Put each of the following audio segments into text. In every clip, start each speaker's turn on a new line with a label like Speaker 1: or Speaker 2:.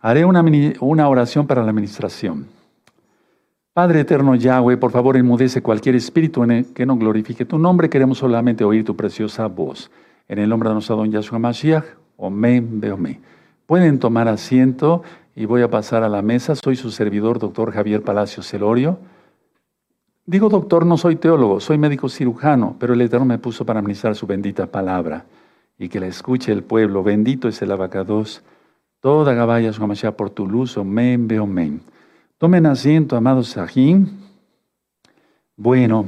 Speaker 1: Haré una, oración para la administración. Padre eterno Yahweh, por favor enmudece cualquier espíritu en que no glorifique tu nombre. Queremos solamente oír tu preciosa voz. En el nombre de nuestro don Yahshua Mashiach, Omen, Beomen. Pueden tomar asiento y voy a pasar a la mesa. Soy su servidor, doctor Javier Palacios Celorio. Digo doctor, no soy teólogo, soy médico cirujano, pero el Eterno me puso para administrar su bendita palabra y que la escuche el pueblo. Bendito es el abacados. Toda Gabaya Mashiach por tu luz, Omen, Beomen. Tomen asiento, amados Sajín. Bueno,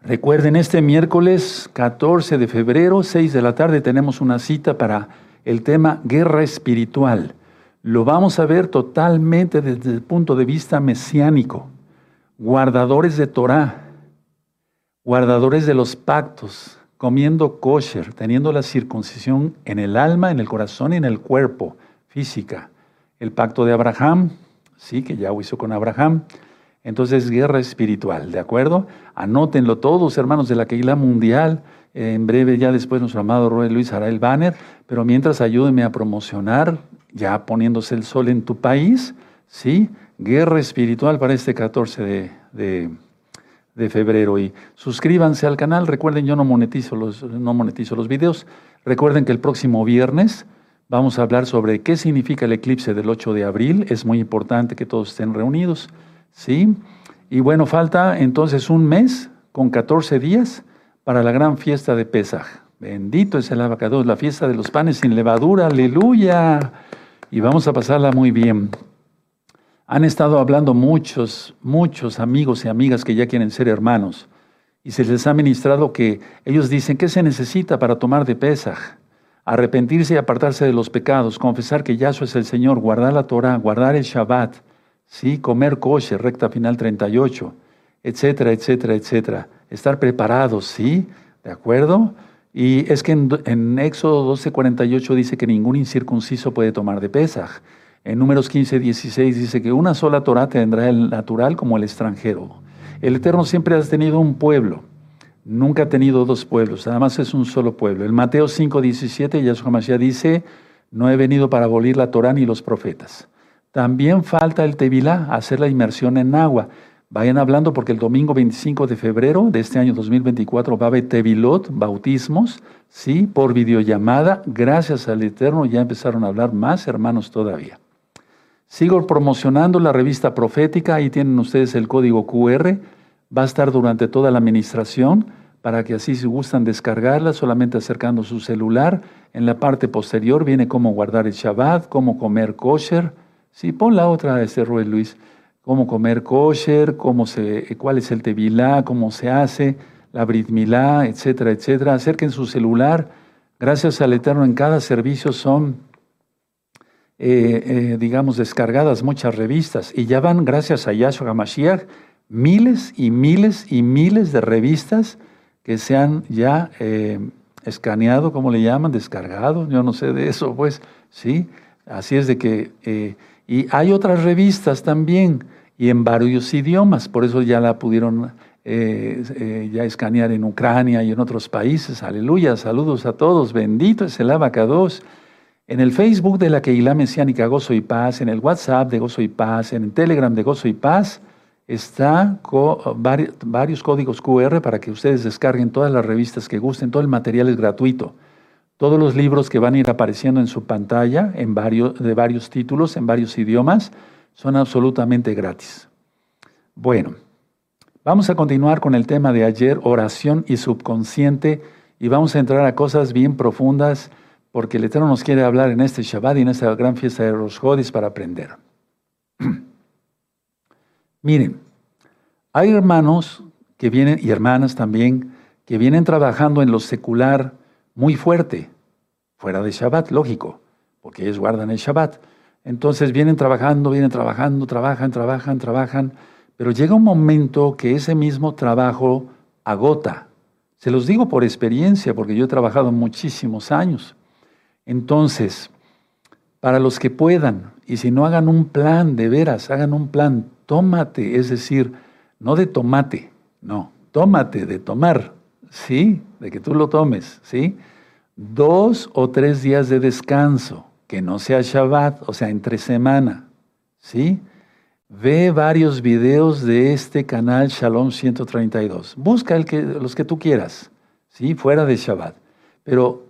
Speaker 1: recuerden, este miércoles 14 de febrero, 6 de la tarde, tenemos una cita para el tema guerra espiritual. Lo vamos a ver totalmente desde el punto de vista mesiánico. Guardadores de Torah, guardadores de los pactos, comiendo kosher, teniendo la circuncisión en el alma, en el corazón y en el cuerpo, física. El pacto de Abraham, sí, que ya hizo con Abraham. Entonces, guerra espiritual, ¿de acuerdo? Anótenlo todos, hermanos de la Keila Mundial. En breve, ya después, nuestro amado Roy Luis hará el banner. Pero mientras, ayúdenme a promocionar, ya poniéndose el sol en tu país, ¿sí? Guerra espiritual para este 14 de, de, febrero. Y suscríbanse al canal. Recuerden, yo no monetizo, los, no monetizo los videos. Recuerden que el próximo viernes Vamos a hablar sobre qué significa el eclipse del 8 de abril. Es muy importante que todos estén reunidos. ¿sí? Y bueno, falta entonces un mes con 14 días para la gran fiesta de Pesaj. Bendito es el abacados, la fiesta de los panes sin levadura. Aleluya. Y vamos a pasarla muy bien. Han estado hablando muchos, muchos amigos y amigas que ya quieren ser hermanos. Y se les ha ministrado que ellos dicen, ¿qué se necesita para tomar de Pesaj? arrepentirse y apartarse de los pecados, confesar que Yahshua es el Señor, guardar la Torah, guardar el Shabbat, ¿sí? comer kosher, recta final 38, etcétera, etcétera, etcétera. Estar preparados, ¿sí? ¿De acuerdo? Y es que en, en Éxodo 12:48 dice que ningún incircunciso puede tomar de Pesaj. En Números 15, 16 dice que una sola Torah tendrá el natural como el extranjero. El Eterno siempre ha tenido un pueblo. Nunca ha tenido dos pueblos, además es un solo pueblo. En Mateo 5, 17, Yahshua Mashiach dice, no he venido para abolir la Torah ni los profetas. También falta el Tevilá, hacer la inmersión en agua. Vayan hablando porque el domingo 25 de febrero de este año 2024 va a haber Tevilot, bautismos, sí, por videollamada. Gracias al Eterno ya empezaron a hablar más hermanos todavía. Sigo promocionando la revista profética, ahí tienen ustedes el código QR Va a estar durante toda la administración para que así si gustan descargarla, solamente acercando su celular. En la parte posterior viene cómo guardar el Shabbat, cómo comer kosher. Sí, pon la otra, este Ruel Luis. Cómo comer kosher, cómo se, cuál es el tevilá, cómo se hace, la brit milá, etcétera, etcétera. Acerquen su celular. Gracias al Eterno en cada servicio son, eh, eh, digamos, descargadas muchas revistas. Y ya van, gracias a Yahshua HaMashiach, miles y miles y miles de revistas que se han ya eh, escaneado, como le llaman, descargado, yo no sé de eso, pues, ¿sí? Así es de que, eh, y hay otras revistas también, y en varios idiomas, por eso ya la pudieron ya escanear en Ucrania y en otros países. Aleluya, saludos a todos, bendito es el abacados. En el Facebook de la Keilah Mesiánica Gozo y Paz, en el WhatsApp de Gozo y Paz, en el Telegram de Gozo y Paz, está varios códigos QR para que ustedes descarguen todas las revistas que gusten, todo el material es gratuito. Todos los libros que van a ir apareciendo en su pantalla en varios, de varios títulos, en varios idiomas, son absolutamente gratis. Bueno, vamos a continuar con el tema de ayer, oración y subconsciente, y vamos a entrar a cosas bien profundas, porque el Eterno nos quiere hablar en este Shabbat y en esta gran fiesta de los Jodis para aprender. Miren, hay hermanos que vienen, y hermanas también, que vienen trabajando en lo secular muy fuerte, fuera de Shabbat, lógico, porque ellos guardan el Shabbat. Entonces vienen trabajando, vienen trabajando, trabajan, trabajan, trabajan, pero llega un momento que ese mismo trabajo agota. Se los digo por experiencia, porque yo he trabajado muchísimos años. Entonces, para los que puedan, y si no hagan un plan, de veras, hagan un plan tómate, es decir, no de tomate, no, tómate, de tomar, ¿sí? De que tú lo tomes, ¿sí? Dos o tres días de descanso, que no sea Shabbat, o sea, entre semana, ¿sí? Ve varios videos de este canal Shalom 132. Busca los que tú quieras, ¿sí? Fuera de Shabbat. Pero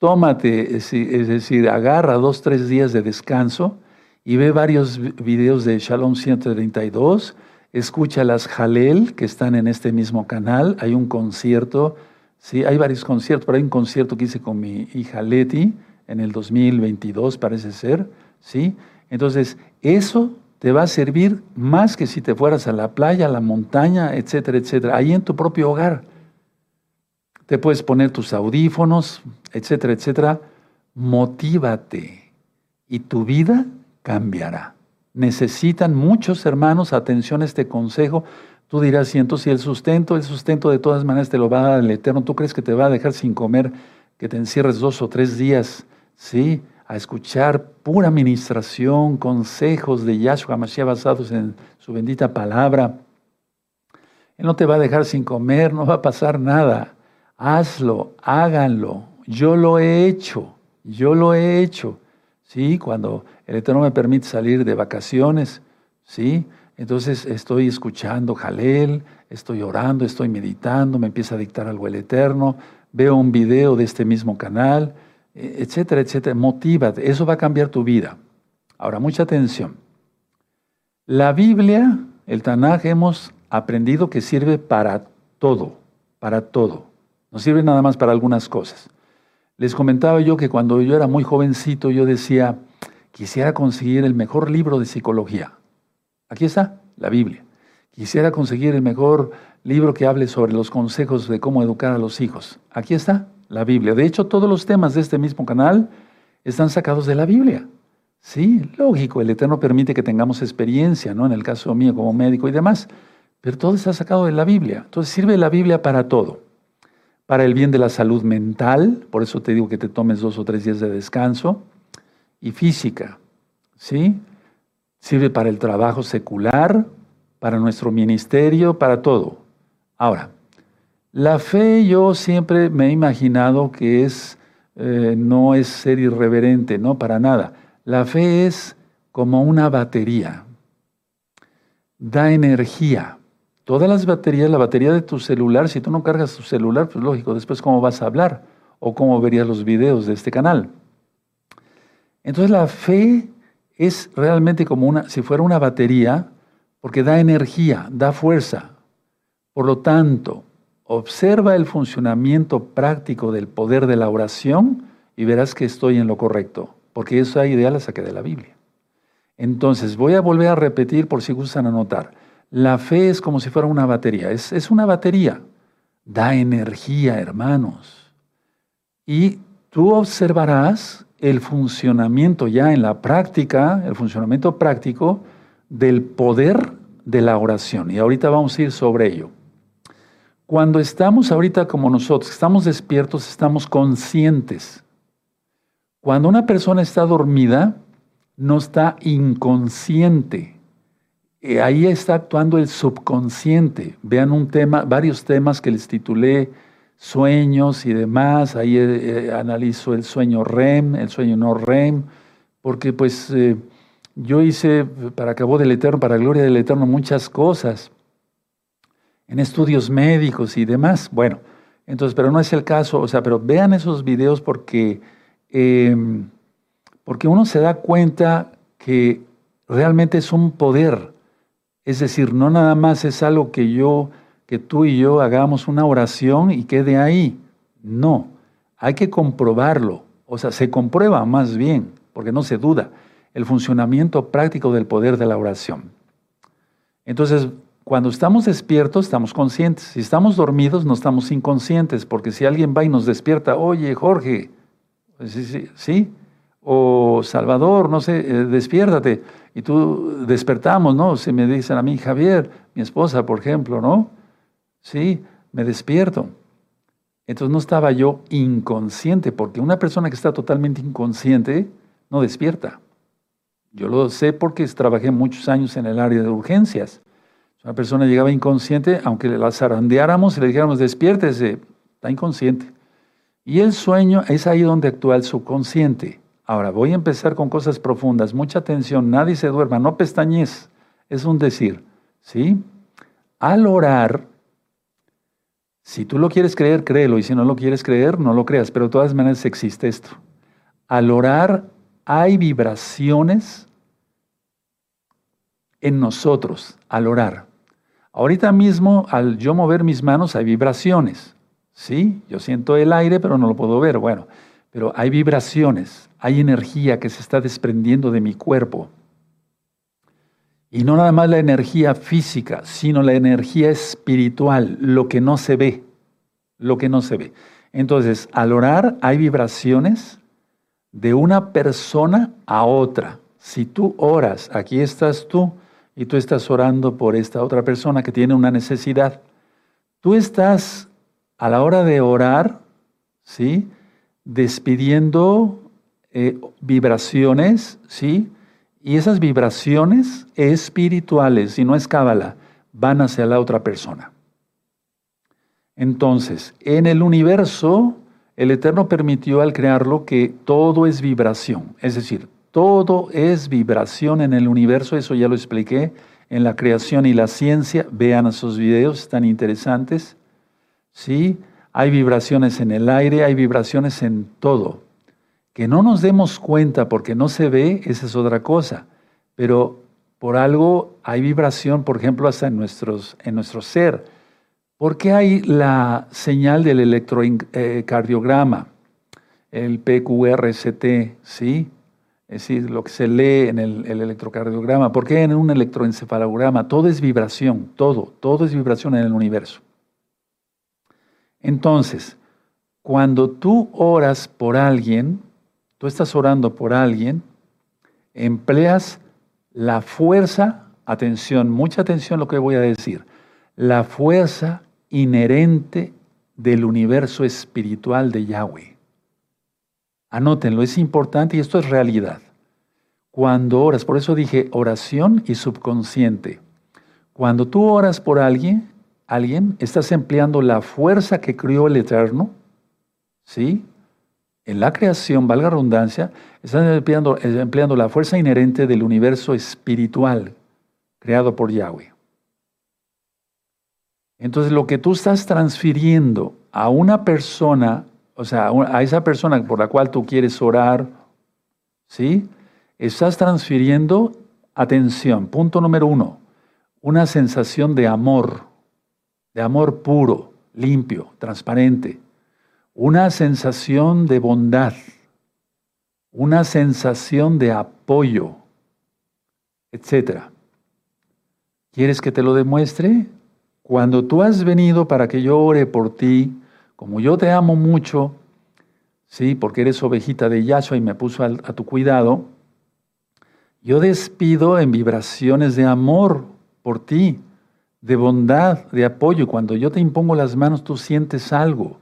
Speaker 1: tómate, es decir, agarra dos, tres días de descanso y ve varios videos de Shalom 132. Escucha las Jalel que están en este mismo canal. Hay un concierto, sí, hay varios conciertos, pero hay un concierto que hice con mi hija Leti en el 2022, parece ser, ¿sí? Entonces, eso te va a servir más que si te fueras a la playa, a la montaña, etcétera, etcétera, ahí en tu propio hogar. Te puedes poner tus audífonos, etcétera, etcétera. Motívate y tu vida cambiará. Necesitan muchos hermanos atención a este consejo. Tú dirás, y entonces el sustento, el sustento de todas maneras te lo va a dar el Eterno, ¿tú crees que te va a dejar sin comer, que te encierres dos o tres días, sí? a escuchar pura administración, consejos de Yahshua Mashiach basados en su bendita palabra. Él no te va a dejar sin comer, no va a pasar nada. Hazlo, háganlo. Yo lo he hecho, yo lo he hecho. Sí, cuando el Eterno me permite salir de vacaciones, sí, entonces estoy escuchando Jalel, estoy orando, estoy meditando, me empieza a dictar algo el Eterno, veo un video de este mismo canal, etcétera, etcétera. Motívate, eso va a cambiar tu vida. Ahora, mucha atención. La Biblia, el Tanaj, hemos aprendido que sirve para todo, para todo. No sirve nada más para algunas cosas. Les comentaba yo que cuando yo era muy jovencito, yo decía, quisiera conseguir el mejor libro de psicología. Aquí está, la Biblia. Quisiera conseguir el mejor libro que hable sobre los consejos de cómo educar a los hijos. Aquí está, la Biblia. De hecho, todos los temas de este mismo canal están sacados de la Biblia. Sí, lógico, el Eterno permite que tengamos experiencia, ¿no? En el caso mío como médico y demás, pero todo está sacado de la Biblia. Entonces sirve la Biblia para todo. Para el bien de la salud mental, por eso te digo que te tomes dos o tres días de descanso, y física, ¿sí? Sirve para el trabajo secular, para nuestro ministerio, para todo. Ahora, la fe yo siempre me he imaginado que es, eh, no es ser irreverente, no, para nada. La fe es como una batería, da energía. Todas las baterías, la batería de tu celular, si tú no cargas tu celular, pues lógico, después cómo vas a hablar o cómo verías los videos de este canal. Entonces la fe es realmente como una, si fuera una batería, porque da energía, da fuerza. Por lo tanto, Observa el funcionamiento práctico del poder de la oración y verás que estoy en lo correcto, porque esa idea la saqué de la Biblia. Entonces, voy a volver a repetir por si gustan anotar. La fe es como si fuera una batería, es, es una batería, da energía, hermanos. Y tú observarás el funcionamiento ya en la práctica, el funcionamiento práctico del poder de la oración. Y ahorita vamos a ir sobre ello. Cuando estamos ahorita como nosotros, estamos despiertos, estamos conscientes. Cuando una persona está dormida, no está inconsciente. Eh, ahí está actuando el subconsciente. Vean un tema, varios temas que les titulé sueños y demás. Ahí eh, eh, analizo el sueño REM, el sueño no REM, porque pues yo hice para cabo del Eterno, para gloria del Eterno, muchas cosas en estudios médicos y demás. Bueno, entonces, pero no es el caso, o sea, pero vean esos videos porque, em, porque uno se da cuenta que realmente es un poder. Es decir, no nada más es algo que yo, que tú y yo hagamos una oración y quede ahí. No, hay que comprobarlo. O sea, se comprueba más bien, porque no se duda, el funcionamiento práctico del poder de la oración. Entonces, cuando estamos despiertos, estamos conscientes. Si estamos dormidos, no estamos inconscientes, porque si alguien va y nos despierta, oye, Jorge, sí, sí, sí, o Salvador, no sé, eh, despiértate. Y tú despertamos, ¿no? Si me dicen a mí, Javier, mi esposa, por ejemplo, ¿no? Sí, me despierto. Entonces no estaba yo inconsciente, porque una persona que está totalmente inconsciente no despierta. Yo lo sé porque trabajé muchos años en el área de urgencias. Una persona llegaba inconsciente, aunque la zarandeáramos y le dijéramos, despiértese, está inconsciente. Y el sueño es ahí donde actúa el subconsciente. Ahora, voy a empezar con cosas profundas. Mucha atención, nadie se duerma, no pestañez. Es un decir, ¿sí? Al orar, si tú lo quieres creer, créelo, y si no lo quieres creer, no lo creas, pero de todas maneras existe esto. Al orar hay vibraciones en nosotros, al orar. Ahorita mismo, al yo mover mis manos, hay vibraciones. ¿Sí? Yo siento el aire, pero no lo puedo ver. Bueno, pero hay vibraciones, hay energía que se está desprendiendo de mi cuerpo. Y no nada más la energía física, sino la energía espiritual, lo que no se ve, lo que no se ve. Entonces, al orar hay vibraciones de una persona a otra. Si tú oras, aquí estás tú y tú estás orando por esta otra persona que tiene una necesidad. Tú estás a la hora de orar, ¿sí? Despidiendo eh, vibraciones, ¿sí? Y esas vibraciones espirituales, y no es cábala, van hacia la otra persona. Entonces, en el universo, el Eterno permitió al crearlo que todo es vibración, es decir, todo es vibración en el universo, eso ya lo expliqué en la creación y la ciencia, vean esos videos, están interesantes. ¿Sí? Hay vibraciones en el aire, hay vibraciones en todo. Que no nos demos cuenta porque no se ve, esa es otra cosa. Pero por algo hay vibración, por ejemplo, hasta en, nuestros, en nuestro ser. ¿Por qué hay la señal del electrocardiograma? El PQRST, ¿sí? Es decir, lo que se lee en el, el, electrocardiograma. ¿Por qué en un electroencefalograma? Todo es vibración, todo, todo es vibración en el universo. Entonces, cuando tú oras por alguien, tú estás orando por alguien, empleas la fuerza, atención, mucha atención a lo que voy a decir, la fuerza inherente del universo espiritual de Yahweh. Anótenlo, es importante y esto es realidad. Cuando oras, por eso dije oración y subconsciente. Cuando tú oras por alguien, alguien, estás empleando la fuerza que crió el Eterno, ¿sí? En la creación, valga redundancia, estás empleando, empleando la fuerza inherente del universo espiritual creado por Yahweh. Entonces, lo que tú estás transfiriendo a una persona, o sea, a esa persona por la cual tú quieres orar, ¿sí? Estás transfiriendo, atención, punto número uno, una sensación de amor de amor puro, limpio, transparente, una sensación de bondad, una sensación de apoyo, etc. ¿Quieres que te lo demuestre? Cuando tú has venido para que yo ore por ti, como yo te amo mucho, sí, porque eres ovejita de Yahshua y me puso a, a tu cuidado, yo despido en vibraciones de amor por ti de bondad, de apoyo. Cuando yo te impongo las manos, tú sientes algo,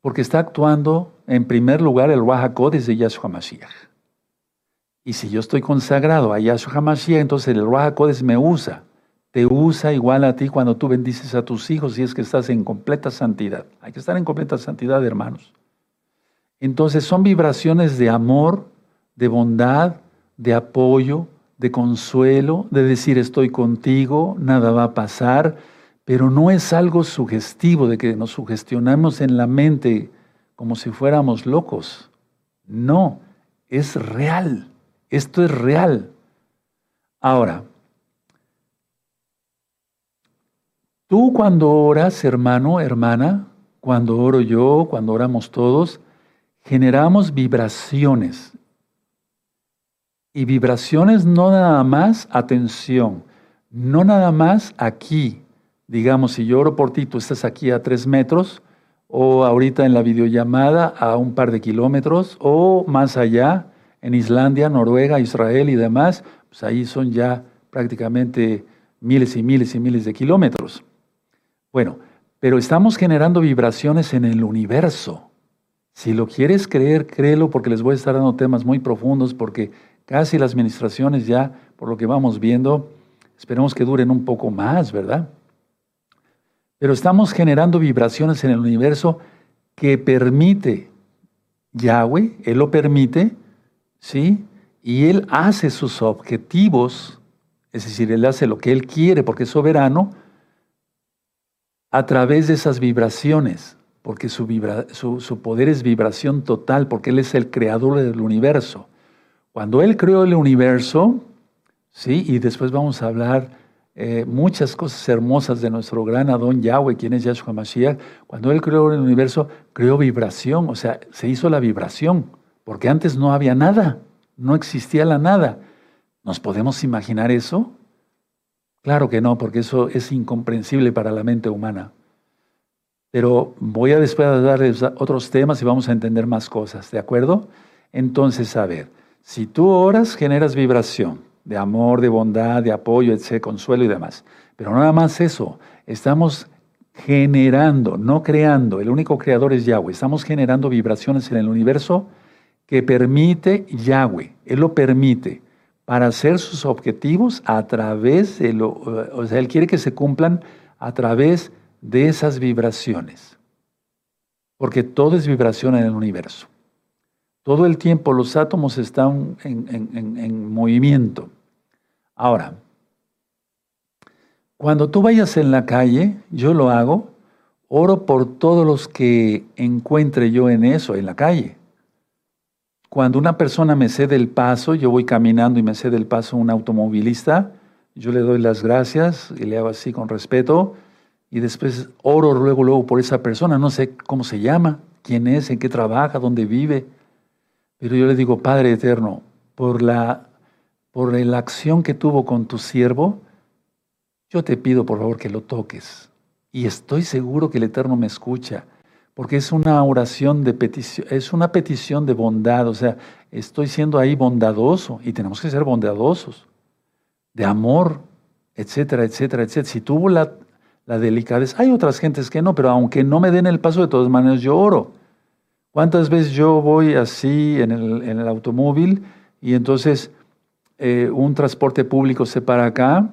Speaker 1: porque está actuando en primer lugar el Ruach de Yahshua Mashiach. Y si yo estoy consagrado a Yahshua Mashiach, entonces el Ruach me usa. Te usa igual a ti cuando tú bendices a tus hijos y es que estás en completa santidad. Hay que estar en completa santidad, hermanos. Entonces son vibraciones de amor, de bondad, de apoyo, de consuelo, de decir estoy contigo, nada va a pasar, pero no es algo sugestivo de que nos sugestionamos en la mente como si fuéramos locos. No, es real. Esto es real. Ahora, tú cuando oras, hermano, hermana, cuando oro yo, cuando oramos todos, generamos vibraciones. Y vibraciones no nada más, atención, no nada más aquí. Digamos, si yo oro por ti, tú estás aquí a tres metros, o ahorita en la videollamada a un par de kilómetros, o más allá, en Islandia, Noruega, Israel y demás, pues ahí son ya prácticamente miles y miles y miles de kilómetros. Bueno, pero estamos generando vibraciones en el universo. Si lo quieres creer, créelo porque les voy a estar dando temas muy profundos porque Casi las administraciones ya, por lo que vamos viendo, esperemos que duren un poco más, ¿verdad? Pero estamos generando vibraciones en el universo que permite Yahweh, Él lo permite, ¿sí? Y Él hace sus objetivos, es decir, Él hace lo que Él quiere porque es soberano, a través de esas vibraciones, porque su, su, poder es vibración total, porque Él es el creador del universo. Cuando Él creó el universo, ¿sí? Y después vamos a hablar eh, muchas cosas hermosas de nuestro gran Adón Yahweh, quien es Yahshua Mashiach. Cuando Él creó el universo, creó vibración, o sea, se hizo la vibración, porque antes no había nada, no existía la nada. ¿Nos podemos imaginar eso? Claro que no, porque eso es incomprensible para la mente humana. Pero voy a después a darles otros temas y vamos a entender más cosas, ¿de acuerdo? Entonces, a ver, si tú oras, generas vibración de amor, de bondad, de apoyo, de consuelo y demás. Pero nada más eso, estamos generando, no creando, el único creador es Yahweh, estamos generando vibraciones en el universo que permite Yahweh, Él lo permite para hacer sus objetivos a través de lo, o sea, Él quiere que se cumplan a través de esas vibraciones, porque todo es vibración en el universo. Todo el tiempo los átomos están en, movimiento. Ahora, cuando tú vayas en la calle, yo lo hago, oro por todos los que encuentre yo en eso, en la calle. Cuando una persona me cede el paso, yo voy caminando y me cede el paso un automovilista, yo le doy las gracias y le hago así con respeto y después oro luego, luego por esa persona, no sé cómo se llama, quién es, en qué trabaja, dónde vive, pero yo le digo, Padre Eterno, por la, por la acción que tuvo con tu siervo, yo te pido por favor que lo toques. Y estoy seguro que el Eterno me escucha, porque es una oración de petición, es una petición de bondad, o sea, estoy siendo ahí bondadoso y tenemos que ser bondadosos, de amor, etcétera, etcétera, etcétera. Si tuvo la, la delicadeza, hay otras gentes que no, pero aunque no me den el paso, de todas maneras yo oro. ¿Cuántas veces yo voy así en el, automóvil y entonces eh, un transporte público se para acá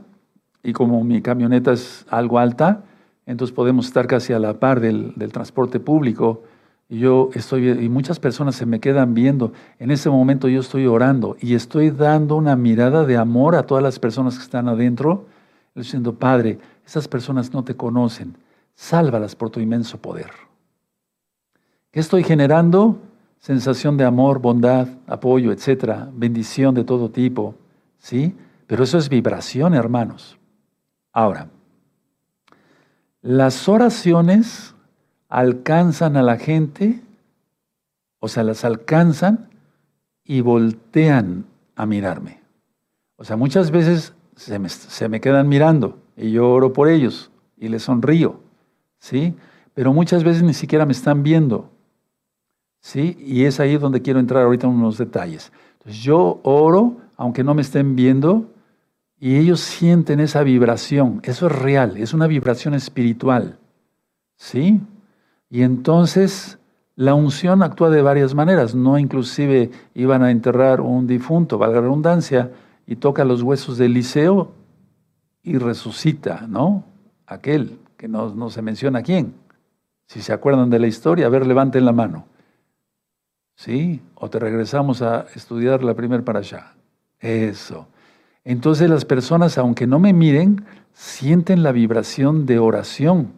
Speaker 1: y como mi camioneta es algo alta, entonces podemos estar casi a la par del, transporte público yo estoy y muchas personas se me quedan viendo. En ese momento yo estoy orando y estoy dando una mirada de amor a todas las personas que están adentro, diciendo, Padre, esas personas no te conocen, sálvalas por tu inmenso poder. ¿Qué estoy generando? Sensación de amor, bondad, apoyo, etcétera, bendición de todo tipo, ¿sí? Pero eso es vibración, hermanos. Ahora, las oraciones alcanzan a la gente, o sea, las alcanzan y voltean a mirarme. O sea, muchas veces se me, se me quedan mirando y yo oro por ellos y les sonrío, ¿sí? Pero muchas veces ni siquiera me están viendo. ¿Sí? Y es ahí donde quiero entrar ahorita en unos detalles. Entonces, yo oro, aunque no me estén viendo, y ellos sienten esa vibración. Eso es real, es una vibración espiritual, ¿sí? Y entonces la unción actúa de varias maneras. No inclusive iban a enterrar un difunto, valga la redundancia, y toca los huesos del liceo y resucita, ¿no? Aquel que no, no se menciona quién. Si se acuerdan de la historia, a ver, levanten la mano. ¿Sí? O te regresamos a estudiar la primer para allá. Eso. Entonces las personas, aunque no me miren, sienten la vibración de oración.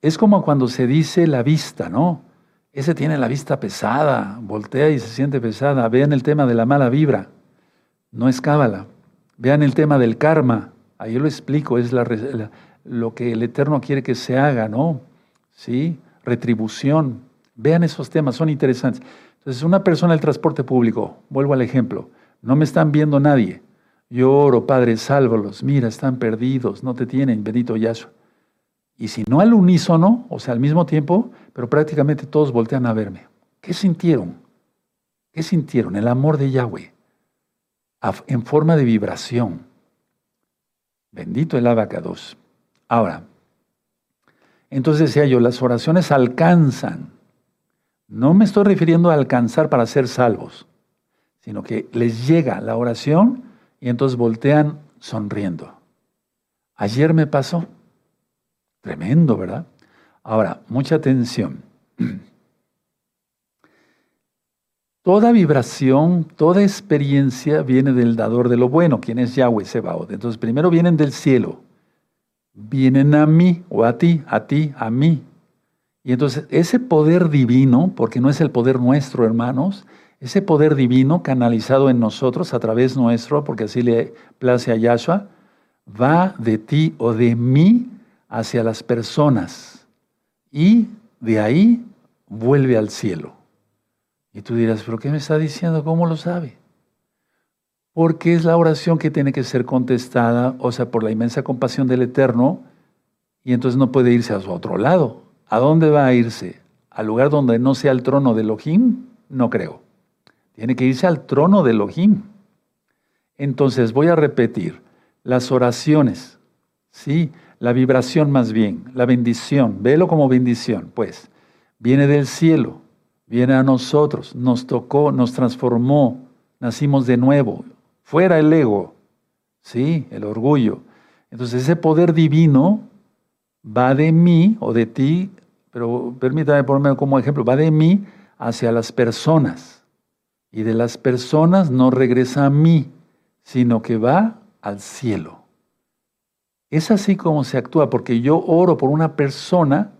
Speaker 1: Es como cuando se dice la vista, ¿no? Ese tiene la vista pesada, voltea y se siente pesada. Vean el tema de la mala vibra, no es cábala. Vean el tema del karma, ahí lo explico, es lo que el Eterno quiere que se haga, ¿no? ¿Sí? Retribución. Vean esos temas, son interesantes. Entonces, una persona del transporte público, vuelvo al ejemplo, no me están viendo nadie. Yo oro, Padre, sálvalos. Mira, están perdidos, no te tienen, bendito Yahshua. Y si no al unísono, o sea, al mismo tiempo, pero prácticamente todos voltean a verme. ¿Qué sintieron? ¿Qué sintieron? El amor de Yahweh en forma de vibración. Bendito el abacados. Ahora, entonces decía yo, las oraciones alcanzan no me estoy refiriendo a alcanzar para ser salvos, sino que les llega la oración y entonces voltean sonriendo. Ayer me pasó. Tremendo, ¿verdad? Ahora, mucha atención. Toda vibración, toda experiencia viene del dador de lo bueno, quien es Yahweh Sebaot. Entonces, primero vienen del cielo, vienen a mí o a ti, a ti, a mí. Y entonces ese poder divino, porque no es el poder nuestro, hermanos, ese poder divino canalizado en nosotros a través nuestro, porque así le place a Yahshua, va de ti o de mí hacia las personas y de ahí vuelve al cielo. Y tú dirás, ¿pero qué me está diciendo? ¿Cómo lo sabe? Porque es la oración que tiene que ser contestada, o sea, por la inmensa compasión del Eterno, y entonces no puede irse a su otro lado. ¿A dónde va a irse? ¿Al lugar donde no sea el trono de Elohim? No creo. Tiene que irse al trono de Elohim. Entonces voy a repetir, las oraciones, ¿sí? La vibración más bien, la bendición, velo como bendición, pues, viene del cielo, viene a nosotros, nos tocó, nos transformó, nacimos de nuevo, fuera el ego, ¿sí? El orgullo. Entonces ese poder divino va de mí o de ti, pero permítame ponerme como ejemplo, va de mí hacia las personas. Y de las personas no regresa a mí, sino que va al cielo. Es así como se actúa, porque yo oro por una persona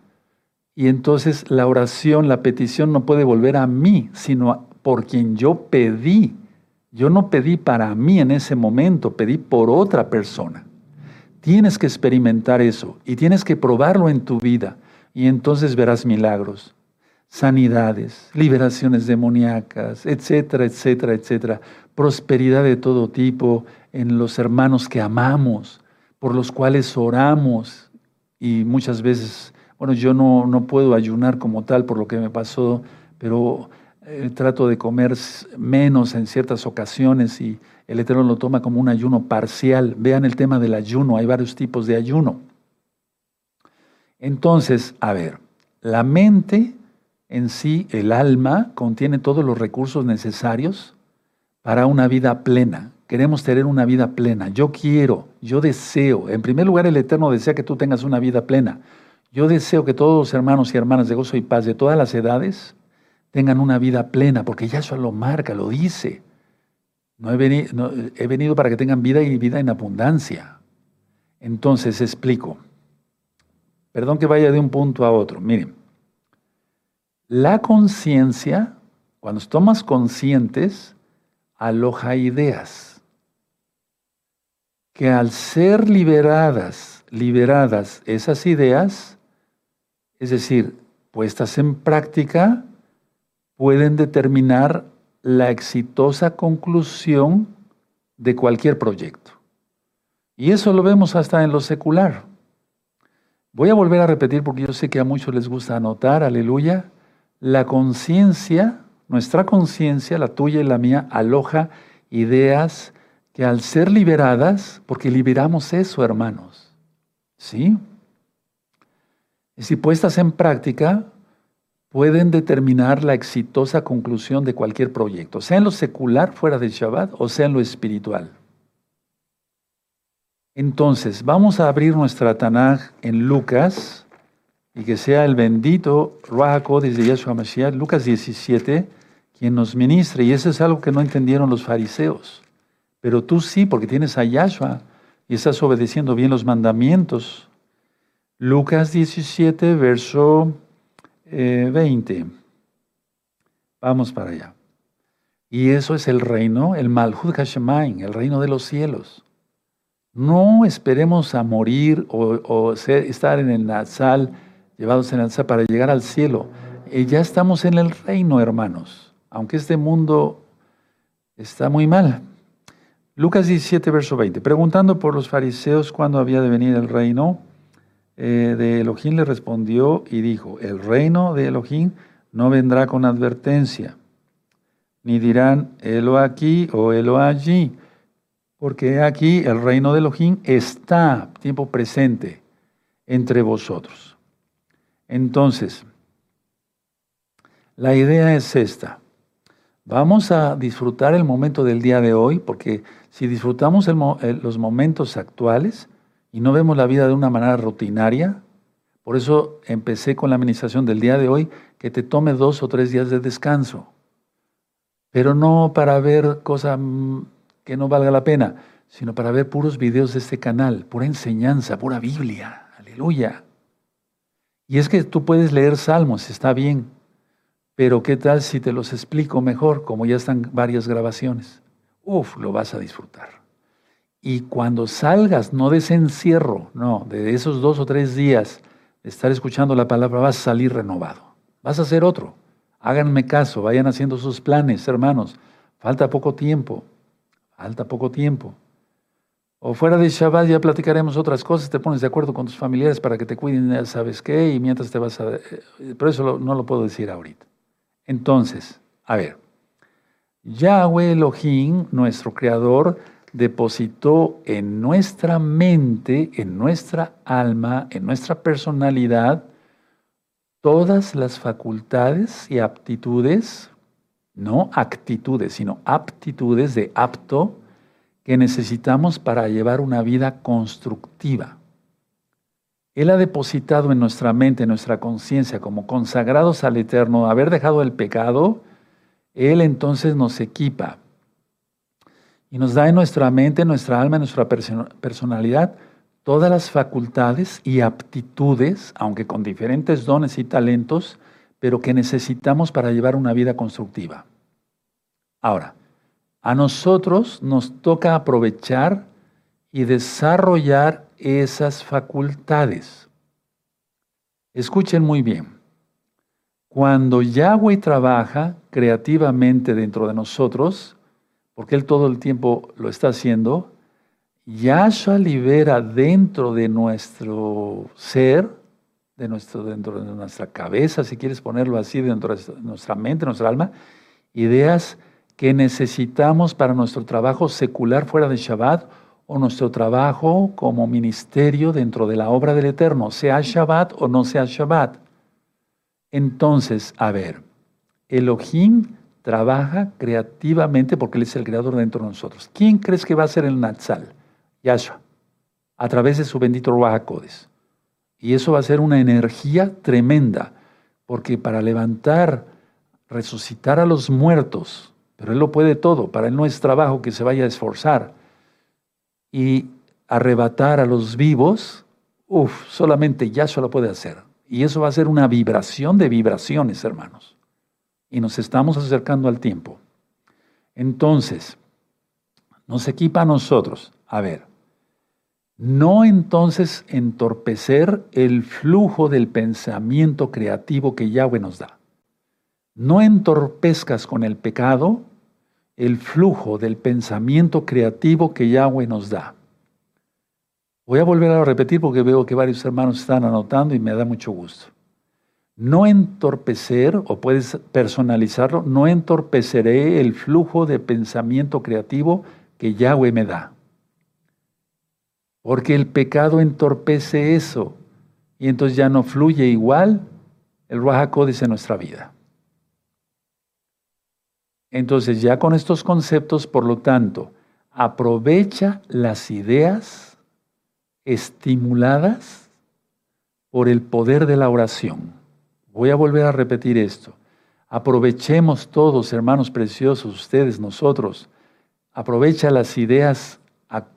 Speaker 1: y entonces la oración, la petición no puede volver a mí, sino por quien yo pedí. Yo no pedí para mí en ese momento, pedí por otra persona. Tienes que experimentar eso y tienes que probarlo en tu vida y entonces verás milagros, sanidades, liberaciones demoníacas, etcétera, etcétera, etcétera. Prosperidad de todo tipo en los hermanos que amamos, por los cuales oramos y muchas veces, bueno, yo no, no puedo ayunar como tal por lo que me pasó, pero eh, trato de comer menos en ciertas ocasiones y el Eterno lo toma como un ayuno parcial. Vean el tema del ayuno, hay varios tipos de ayuno. Entonces, a ver, la mente en sí, el alma, contiene todos los recursos necesarios para una vida plena. Queremos tener una vida plena. Yo quiero, yo deseo. En primer lugar, el Eterno desea que tú tengas una vida plena. Yo deseo que todos los hermanos y hermanas de gozo y paz de todas las edades tengan una vida plena, porque Yahshua lo marca, lo dice. No he, venido, he venido para que tengan vida y vida en abundancia. Entonces, explico. Perdón que vaya de un punto a otro. Miren, la conciencia, cuando tomas conscientes, aloja ideas que al ser liberadas, liberadas esas ideas, es decir, puestas en práctica, pueden determinar la exitosa conclusión de cualquier proyecto. Y eso lo vemos hasta en lo secular. Voy a volver a repetir porque yo sé que a muchos les gusta anotar, aleluya. La conciencia, nuestra conciencia, la tuya y la mía, aloja ideas que al ser liberadas, porque liberamos eso, hermanos, ¿sí? Y si puestas en práctica, pueden determinar la exitosa conclusión de cualquier proyecto, sea en lo secular fuera del Shabbat o sea en lo espiritual. Entonces, vamos a abrir nuestra Tanaj en Lucas y que sea el bendito Ruach desde Yahshua Mashiach, Lucas 17, quien nos ministre. Y eso es algo que no entendieron los fariseos. Pero tú sí, porque tienes a Yahshua y estás obedeciendo bien los mandamientos. Lucas 17, verso 20. Eh, Vamos para allá. Y eso es el reino, el Malhud Hashemain, el reino de los cielos. No esperemos a morir o, estar en el Nazal, llevados en el Nazal para llegar al cielo. Eh, ya estamos en el reino, hermanos. Aunque este mundo está muy mal, Lucas 17, verso 20. Preguntando por los fariseos cuándo había de venir el reino eh, de Elohim, le respondió y dijo, el reino de Elohim no vendrá con advertencia, ni dirán, helo aquí o helo allí, porque aquí el reino de Elohim está, tiempo presente, entre vosotros. Entonces, la idea es esta. Vamos a disfrutar el momento del día de hoy, porque si disfrutamos los momentos actuales y no vemos la vida de una manera rutinaria, por eso empecé con la administración del día de hoy, que te tome dos o tres días de descanso. pero no para ver cosas mm, que no valga la pena, sino para ver puros videos de este canal, pura enseñanza, pura Biblia. Aleluya. Y es que tú puedes leer salmos, está bien, pero ¿qué tal si te los explico mejor, como ya están varias grabaciones? Uf, lo vas a disfrutar. Y cuando salgas, no de ese encierro, no, de esos dos o tres días de estar escuchando la palabra, vas a salir renovado. Vas a hacer otro. Háganme caso, vayan haciendo sus planes, hermanos. Falta poco tiempo. Falta poco tiempo. O fuera de Shabbat ya platicaremos otras cosas, te pones de acuerdo con tus familiares para que te cuiden, ya sabes qué, y mientras te vas a... Eh, pero eso no lo puedo decir ahorita. Entonces, a ver, Yahweh Elohim, nuestro Creador, depositó en nuestra mente, en nuestra alma, en nuestra personalidad, todas las facultades y aptitudes, no actitudes, sino aptitudes de apto que necesitamos para llevar una vida constructiva. Él ha depositado en nuestra mente, en nuestra conciencia, como consagrados al Eterno, haber dejado el pecado, Él entonces nos equipa y nos da en nuestra mente, en nuestra alma, en nuestra personalidad, todas las facultades y aptitudes, aunque con diferentes dones y talentos, pero que necesitamos para llevar una vida constructiva. Ahora, a nosotros nos toca aprovechar y desarrollar esas facultades. Escuchen muy bien. Cuando Yahweh trabaja creativamente dentro de nosotros, porque Él todo el tiempo lo está haciendo, Yahshua libera dentro de nuestro ser, de nuestro, dentro de nuestra cabeza, si quieres ponerlo así, dentro de nuestra mente, nuestra alma, ideas que necesitamos para nuestro trabajo secular fuera de Shabbat o nuestro trabajo como ministerio dentro de la obra del Eterno, sea Shabbat o no sea Shabbat. Entonces, a ver, Elohim trabaja creativamente porque Él es el creador dentro de nosotros. ¿Quién crees que va a ser el Natsal? Yahshua, a través de su bendito Ruach Y eso va a ser una energía tremenda, porque para levantar, resucitar a los muertos, pero Él lo puede todo, para Él no es trabajo que se vaya a esforzar, y arrebatar a los vivos, uff, solamente Yahshua lo puede hacer. Y eso va a ser una vibración de vibraciones, hermanos. Y nos estamos acercando al tiempo. Entonces, nos equipa a nosotros, a ver, no entonces entorpecer el flujo del pensamiento creativo que Yahweh nos da. No entorpezcas con el pecado el flujo del pensamiento creativo que Yahweh nos da. Voy a volver a repetir porque veo que varios hermanos están anotando y me da mucho gusto. No entorpecer, o puedes personalizarlo, no entorpeceré el flujo de pensamiento creativo que Yahweh me da. Porque el pecado entorpece eso y entonces ya no fluye igual el Ruach en nuestra vida. Entonces ya con estos conceptos, por lo tanto, aprovecha las ideas estimuladas por el poder de la oración. Voy a volver a repetir esto. Aprovechemos todos, hermanos preciosos, ustedes, nosotros, aprovecha las ideas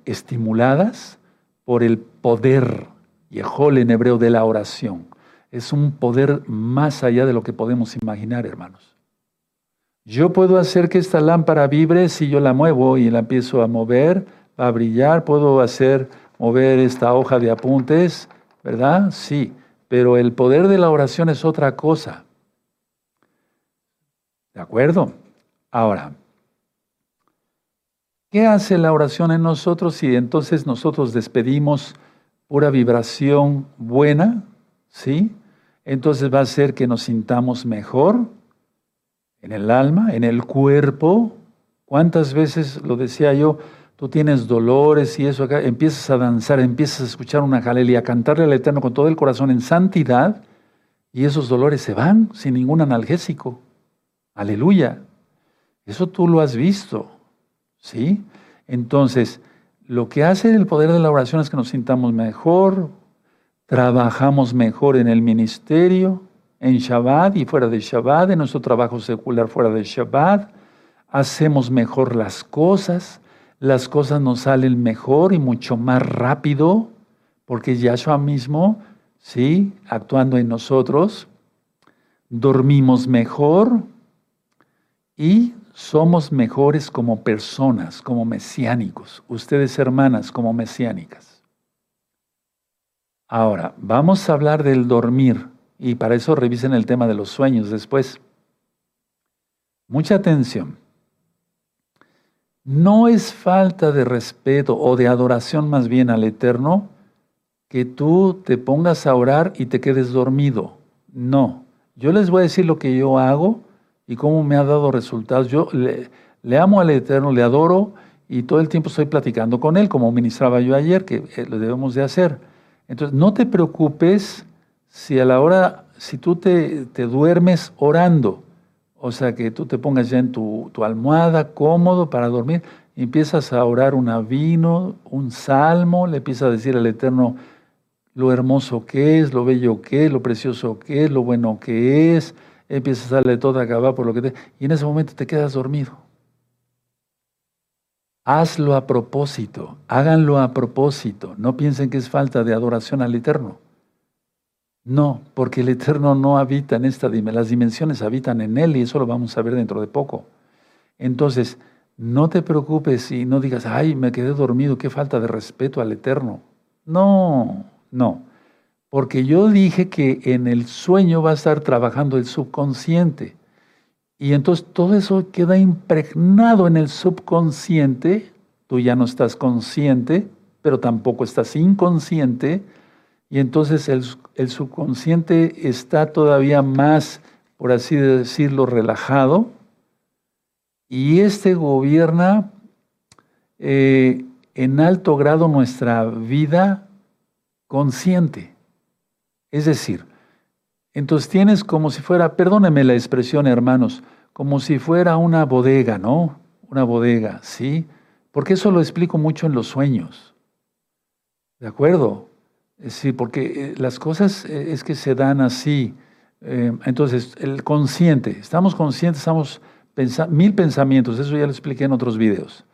Speaker 1: estimuladas por el poder, Yehol en hebreo, de la oración. Es un poder más allá de lo que podemos imaginar, hermanos. Yo puedo hacer que esta lámpara vibre si yo la muevo y la empiezo a mover, a brillar. Puedo hacer mover esta hoja de apuntes, ¿verdad? Sí, pero el poder de la oración es otra cosa. ¿De acuerdo? Ahora, ¿Qué hace la oración en nosotros si entonces nosotros despedimos pura vibración buena? ¿Sí? Entonces va a ser que nos sintamos mejor en el alma, en el cuerpo. ¿Cuántas veces, lo decía yo, tú tienes dolores y eso acá, empiezas a danzar, empiezas a escuchar una jalelia, a cantarle al Eterno con todo el corazón en santidad y esos dolores se van sin ningún analgésico? Aleluya. Eso tú lo has visto. ¿Sí? Entonces, lo que hace el poder de la oración es que nos sintamos mejor, trabajamos mejor en el ministerio, en Shabbat y fuera de Shabbat, en nuestro trabajo secular fuera de Shabbat. hacemos mejor las cosas, las cosas nos salen mejor y mucho más rápido, porque Yahshua mismo, ¿sí? Actuando en nosotros, dormimos mejor y somos mejores como personas, como mesiánicos. Ustedes hermanas como mesiánicas. Ahora, vamos a hablar del dormir y para eso revisen el tema de los sueños después. Mucha atención. No es falta de respeto o de adoración más bien al Eterno que tú te pongas a orar y te quedes dormido. No. Yo les voy a decir lo que yo hago y cómo me ha dado resultados. Yo le, amo al Eterno, le adoro y todo el tiempo estoy platicando con Él, como ministraba yo ayer, que eh, lo debemos de hacer. Entonces, no te preocupes si a la hora, si tú te, te duermes orando, o sea, que tú te pongas ya en tu, tu almohada cómodo para dormir, empiezas a orar un avino, un salmo, le empiezas a decir al Eterno lo hermoso que es, lo bello que es, lo precioso que es, lo bueno que es, empiezas a darle todo a acabar por lo que te... Y en ese momento te quedas dormido. Hazlo a propósito, háganlo a propósito. No piensen que es falta de adoración al Eterno. No, porque el Eterno no habita en esta dimensión, las dimensiones habitan en Él y eso lo vamos a ver dentro de poco. Entonces, no te preocupes y no digas, ay, me quedé dormido, qué falta de respeto al Eterno. No, no, porque yo dije que en el sueño va a estar trabajando el subconsciente. Y entonces todo eso queda impregnado en el subconsciente. Tú ya no estás consciente, pero tampoco estás inconsciente. Y entonces el, subconsciente está todavía más, por así decirlo, relajado. Y este gobierna eh, en alto grado nuestra vida consciente. Es decir, entonces tienes como si fuera, perdóneme la expresión hermanos, como si fuera una bodega, ¿no? Una bodega, ¿sí? Porque eso lo explico mucho en los sueños. ¿De acuerdo? Sí, porque eh, las cosas eh, es que se dan así. Eh, entonces, el consciente, estamos conscientes, estamos pensando, mil pensamientos, eso ya lo expliqué en otros videos.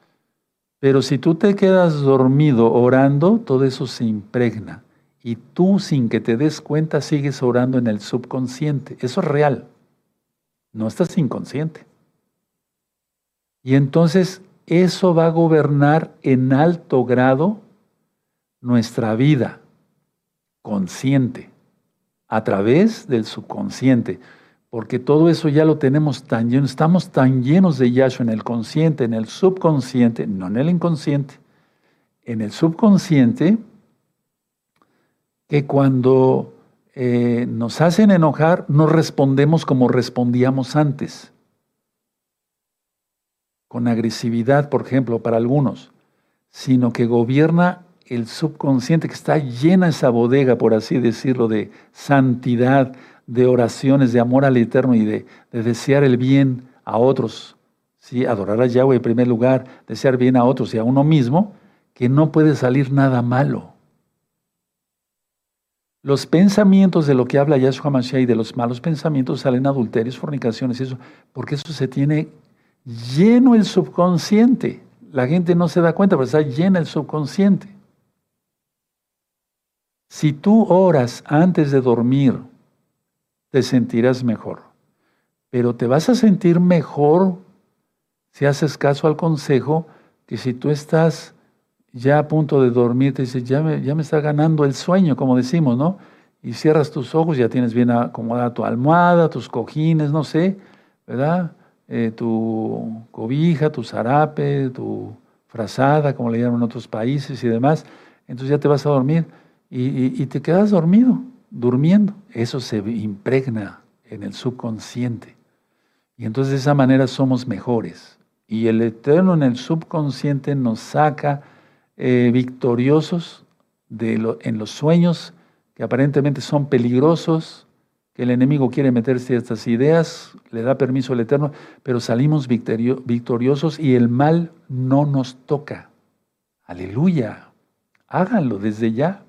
Speaker 1: Pero si tú te quedas dormido orando, todo eso se impregna y tú sin que te des cuenta sigues orando en el subconsciente. Eso es real. No estás inconsciente. Y entonces eso va a gobernar en alto grado nuestra vida consciente a través del subconsciente. Porque todo eso ya lo tenemos tan lleno, estamos tan llenos de Yahshua en el consciente, en el subconsciente, no en el inconsciente. En el subconsciente que cuando eh, nos hacen enojar, no respondemos como respondíamos antes. Con agresividad, por ejemplo, para algunos, sino que gobierna el subconsciente, que está llena esa bodega, por así decirlo, de santidad, de oraciones, de amor al Eterno y de, desear el bien a otros. ¿sí? Adorar a Yahweh en primer lugar, desear bien a otros y a uno mismo, que no puede salir nada malo. Los pensamientos de lo que habla Yahshua Mashiach y de los malos pensamientos salen adulterios, fornicaciones y eso, porque eso se tiene lleno el subconsciente. La gente no se da cuenta, pero está lleno el subconsciente. Si tú oras antes de dormir, te sentirás mejor. Pero te vas a sentir mejor si haces caso al consejo que si tú estás ya a punto de dormir, te dices, ya me, ya me está ganando el sueño, como decimos, ¿no? Y cierras tus ojos, ya tienes bien acomodada tu almohada, tus cojines, no sé, ¿verdad? Eh, tu cobija, tu zarape, tu frazada, como le llaman en otros países y demás. Entonces ya te vas a dormir y, y te quedas dormido, durmiendo. Eso se impregna en el subconsciente. Y entonces de esa manera somos mejores. Y el Eterno en el subconsciente nos saca eh, victoriosos de en los sueños que aparentemente son peligrosos, que el enemigo quiere meterse estas ideas, le da permiso al Eterno, pero salimos victoriosos y el mal no nos toca. Aleluya. Háganlo desde ya.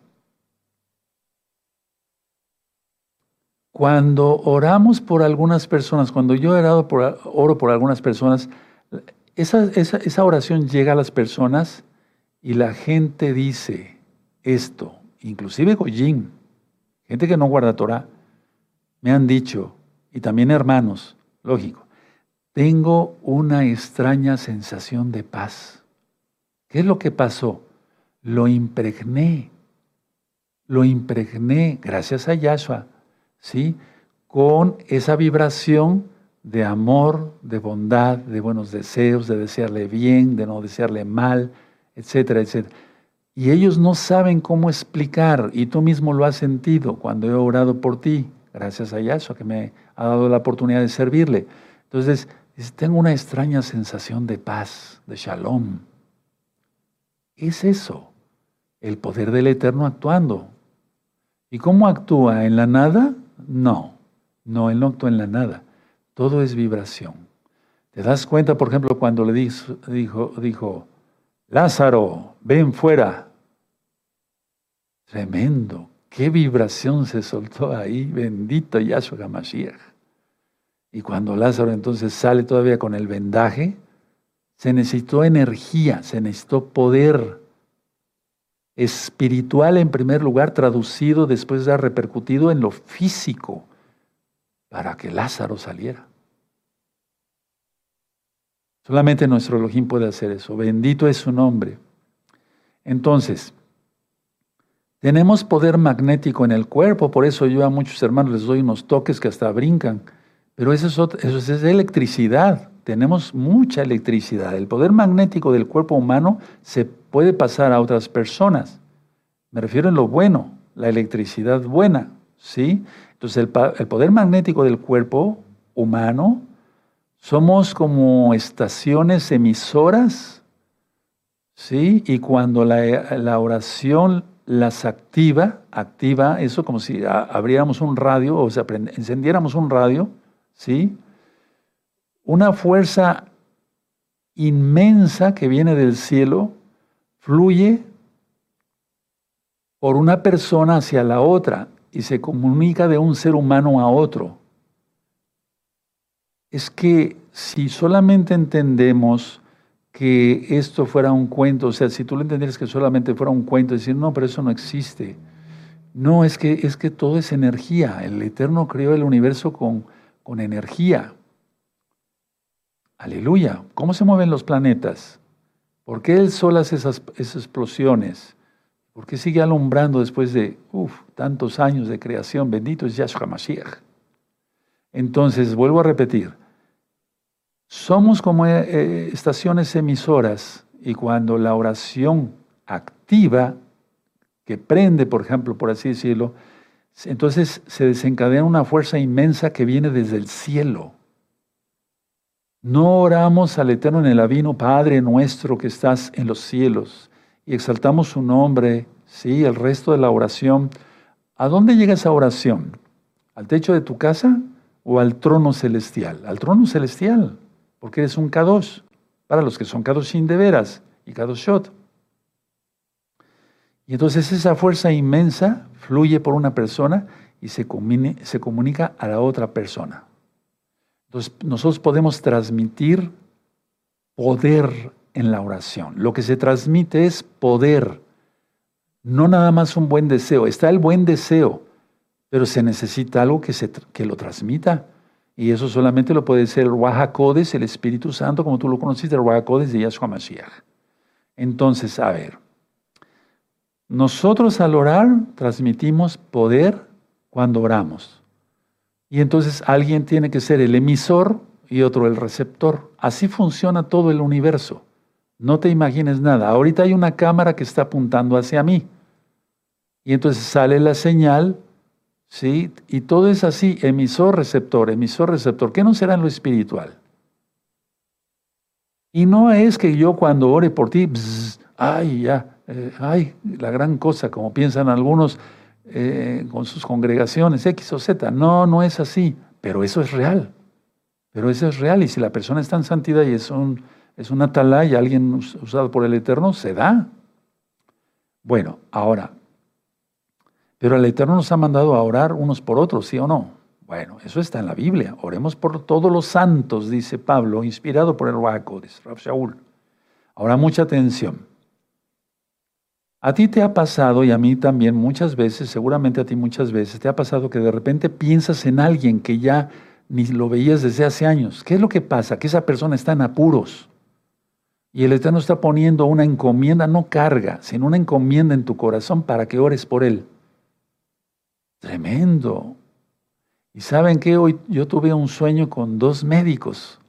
Speaker 1: Cuando oramos por algunas personas, cuando yo orado por, oro por algunas personas, esa, esa, oración llega a las personas y la gente dice esto, inclusive Goyín, gente que no guarda Torah, me han dicho, y también hermanos, lógico, tengo una extraña sensación de paz. ¿Qué es lo que pasó? Lo impregné, lo impregné gracias a Yahshua, ¿sí? Con esa vibración de amor, de bondad, de buenos deseos, de desearle bien, de no desearle mal, etcétera, etcétera. Y ellos no saben cómo explicar, y tú mismo lo has sentido cuando he orado por ti, gracias a Yahshua que me ha dado la oportunidad de servirle. Entonces, tengo una extraña sensación de paz, de shalom. Es eso, el poder del Eterno actuando. ¿Y cómo actúa? ¿En la nada? No, no, Él no actúa en la nada. Todo es vibración. ¿Te das cuenta, por ejemplo, cuando le dijo, dijo, dijo Lázaro, ven fuera? Tremendo. Qué vibración se soltó ahí. Bendito Yahshua Mashiach. Y cuando Lázaro entonces sale todavía con el vendaje, se necesitó energía, se necesitó poder espiritual en primer lugar, traducido después de repercutido en lo físico, para que Lázaro saliera. Solamente nuestro Elohim puede hacer eso. Bendito es su nombre. Entonces, tenemos poder magnético en el cuerpo, por eso yo a muchos hermanos les doy unos toques que hasta brincan. Pero eso es, eso es electricidad. Tenemos mucha electricidad. El poder magnético del cuerpo humano se puede pasar a otras personas. Me refiero en lo bueno, la electricidad buena. ¿sí? Entonces, el, el poder magnético del cuerpo humano somos como estaciones emisoras, ¿sí? Y cuando la, oración las activa, activa eso como si abriéramos un radio o sea, encendiéramos un radio, ¿sí? Una fuerza inmensa que viene del cielo fluye por una persona hacia la otra y se comunica de un ser humano a otro. Es que si solamente entendemos que esto fuera un cuento, o sea, si tú lo entendieras que solamente fuera un cuento, decir, no, pero eso no existe. No, es que, es que todo es energía. El Eterno creó el universo con con energía. Aleluya. ¿Cómo se mueven los planetas? ¿Por qué el Sol hace esas, explosiones? ¿Por qué sigue alumbrando después de tantos años de creación? Bendito es Yahshua Mashiach. Entonces, vuelvo a repetir, somos como eh, eh, estaciones emisoras y cuando la oración activa, que prende, por ejemplo, por así decirlo, entonces se desencadena una fuerza inmensa que viene desde el cielo. No oramos al Eterno en el Avino, Padre nuestro que estás en los cielos, y exaltamos su nombre, sí, el resto de la oración. ¿A dónde llega esa oración? ¿Al techo de tu casa o al trono celestial? Al trono celestial, porque eres un Kadosh, para los que son Kadoshim de veras y Kadoshot. Y entonces esa fuerza inmensa fluye por una persona y se, se comunica a la otra persona. Entonces nosotros podemos transmitir poder en la oración. Lo que se transmite es poder, no nada más un buen deseo. Está el buen deseo, pero se necesita algo que, se, que lo transmita. Y eso solamente lo puede ser el Wahakodes, el Espíritu Santo, como tú lo conociste, el Wahakodes de Yahshua Mashiach. Entonces, a ver, nosotros al orar transmitimos poder cuando oramos. Y entonces alguien tiene que ser el emisor y otro el receptor. Así funciona todo el universo. No te imagines nada. Ahorita hay una cámara que está apuntando hacia mí. Y entonces sale la señal, ¿sí? Y todo es así, emisor, receptor, emisor, receptor. ¿Qué no será en lo espiritual? Y no es que yo cuando ore por ti, ay, ya, eh, ay, la gran cosa, como piensan algunos eh, con sus congregaciones X o Z. No, no es así, pero eso es real. Pero eso es real. Y si la persona está en santidad y es un, es un atalaya, alguien usado por el Eterno, se da. Bueno, ahora, pero el Eterno nos ha mandado a orar unos por otros, ¿sí o no? Bueno, eso está en la Biblia. Oremos por todos los santos, dice Pablo, inspirado por el Raco, dice Rab Shaul. Ahora, mucha atención. A ti te ha pasado, y a mí también muchas veces, seguramente a ti muchas veces, te ha pasado que de repente piensas en alguien que ya ni lo veías desde hace años. ¿Qué es lo que pasa? Que esa persona está en apuros. Y el Eterno está poniendo una encomienda, no carga, sino una encomienda en tu corazón para que ores por él. Tremendo. Y saben que hoy yo tuve un sueño con dos médicos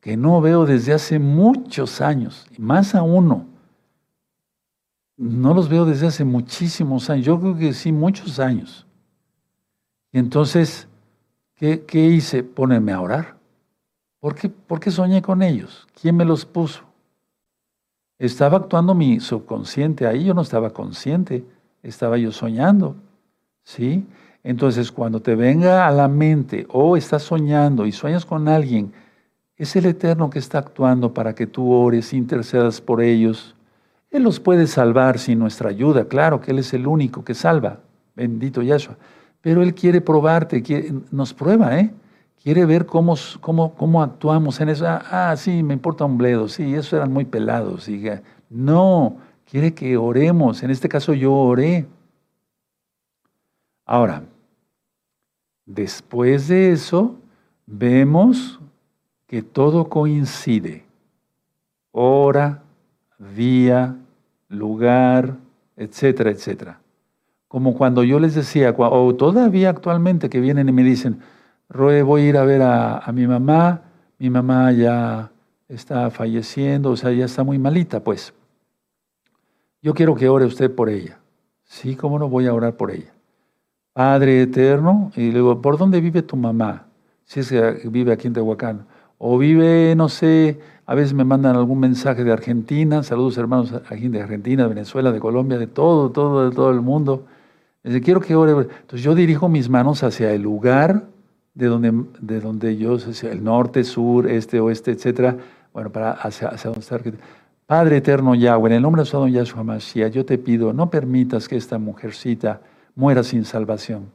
Speaker 1: que no veo desde hace muchos años, más a uno no los veo desde hace muchísimos años, yo creo que sí, muchos años. Y entonces, ¿qué, hice? Ponerme a orar. ¿Por qué, ¿Por qué soñé con ellos? ¿Quién me los puso? Estaba actuando mi subconsciente ahí, yo no estaba consciente, estaba yo soñando. ¿Sí? Entonces, cuando te venga a la mente o estás soñando y sueñas con alguien, es el Eterno que está actuando para que tú ores, intercedas por ellos, él los puede salvar sin nuestra ayuda, claro que Él es el único que salva, bendito Yahshua. Pero Él quiere probarte, nos prueba, ¿eh? Quiere ver cómo, cómo, cómo actuamos en eso. Ah, sí, me importa un bledo, sí, eso eran muy pelados. No, quiere que oremos. En este caso yo oré. Ahora, después de eso, vemos que todo coincide. Ora, día, lugar, etcétera, etcétera. Como cuando yo les decía, o todavía actualmente que vienen y me dicen, Roe, voy a ir a ver a, mi mamá, mi mamá ya está falleciendo, o sea, ya está muy malita, pues. Yo quiero que ore usted por ella. Sí, ¿cómo no voy a orar por ella? Padre eterno, y le digo, ¿por dónde vive tu mamá? Si es que vive aquí en Tehuacán. O vive, no sé, a veces me mandan algún mensaje de Argentina, saludos hermanos aquí de Argentina, de Venezuela, de Colombia, de todo, todo, de todo el mundo. Dice, quiero que ore. Entonces yo dirijo mis manos hacia el lugar de donde, de donde yo, el norte, sur, este, oeste, etcétera, bueno, para hacia, hacia donde está. Padre eterno Yahweh, en el nombre de don Yahshua Mashiach, yo te pido, no permitas que esta mujercita muera sin salvación.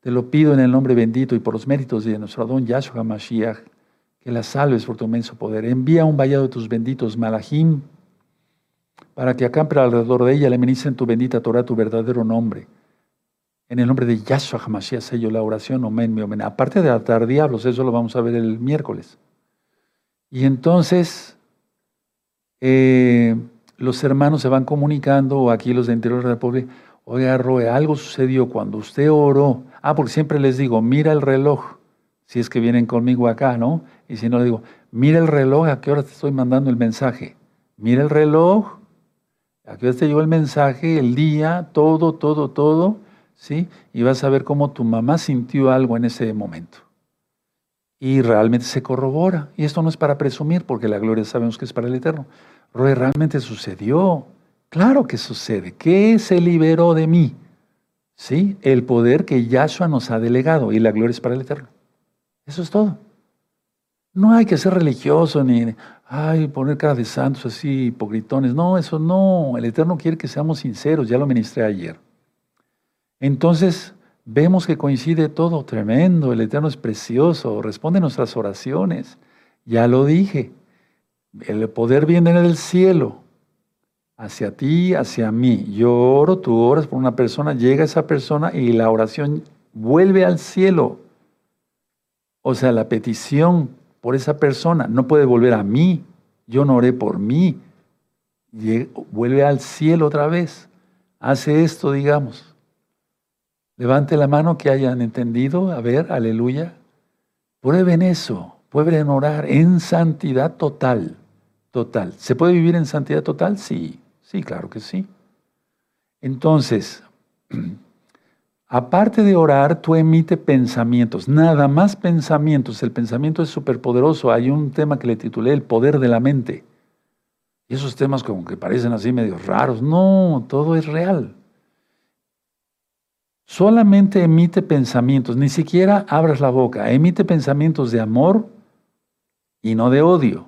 Speaker 1: Te lo pido en el nombre bendito y por los méritos de nuestro don Yahshua Mashiach que la salves por tu inmenso poder. Envía un vallado de tus benditos malajim para que acampe alrededor de ella le ministren tu bendita Torah, tu verdadero nombre. En el nombre de Yahshua Hamashiach sello la oración, omen, mi omen. Aparte de atar diablos, eso lo vamos a ver el miércoles. Y entonces, eh, los hermanos se van comunicando, o aquí los de interior de la pobre, oiga, Roe, algo sucedió cuando usted oró. Ah, porque siempre les digo, mira el reloj si es que vienen conmigo acá, ¿no? Y si no, le digo, mira el reloj, ¿a qué hora te estoy mandando el mensaje? Mira el reloj, ¿a qué hora te llegó el mensaje, el día, todo, todo, todo, ¿sí? Y vas a ver cómo tu mamá sintió algo en ese momento. Y realmente se corrobora. Y esto no es para presumir, porque la gloria sabemos que es para el Eterno. realmente sucedió. Claro que sucede. ¿Qué se liberó de mí? ¿Sí? El poder que Yahshua nos ha delegado. Y la gloria es para el Eterno. Eso es todo. No hay que ser religioso ni, ay, poner cara de santos así, hipocritones. No, eso no. El Eterno quiere que seamos sinceros, ya lo ministré ayer. Entonces, vemos que coincide todo, tremendo. El Eterno es precioso, responde nuestras oraciones. Ya lo dije. El poder viene del cielo, hacia ti, hacia mí. Yo oro, tú oras por una persona, llega esa persona y la oración vuelve al cielo. O sea, la petición por esa persona no puede volver a mí. Yo no oré por mí. vuelve al cielo otra vez. Hace esto, digamos. Levante la mano que hayan entendido. A ver, aleluya. Prueben eso. Pueden orar en santidad total. Total. ¿Se puede vivir en santidad total? Sí, sí, claro que sí. Entonces, Aparte de orar, tú emite pensamientos, nada más pensamientos. El pensamiento es superpoderoso. Hay un tema que le titulé El poder de la mente. Y esos temas como que parecen así medio raros. No, todo es real. Solamente emite pensamientos, ni siquiera abras la boca. Emite pensamientos de amor y no de odio.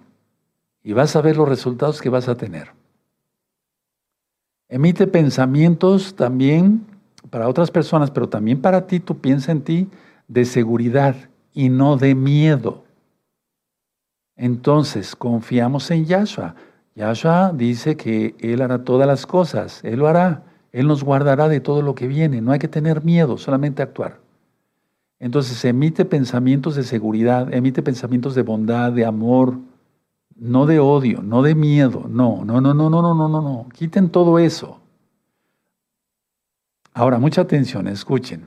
Speaker 1: Y vas a ver los resultados que vas a tener. Emite pensamientos también para otras personas, pero también para ti, tú piensa en ti, de seguridad y no de miedo. Entonces, confiamos en Yahshua. Yahshua dice que Él hará todas las cosas, Él lo hará, Él nos guardará de todo lo que viene, no hay que tener miedo, solamente actuar. Entonces emite pensamientos de seguridad, emite pensamientos de bondad, de amor, no de odio, no de miedo, no, no, no, no, no, no, no, no, no, quiten todo eso. Ahora, mucha atención, escuchen.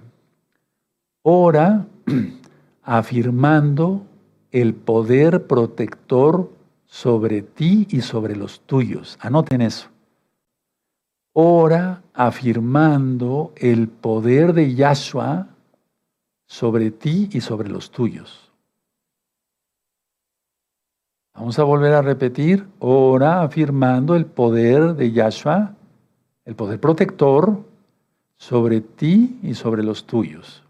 Speaker 1: Ora afirmando el poder protector sobre ti y sobre los tuyos. Anoten eso. Ora afirmando el poder de Yahshua sobre ti y sobre los tuyos. Vamos a volver a repetir. Ora afirmando el poder de Yahshua, el poder protector sobre ti y sobre los tuyos.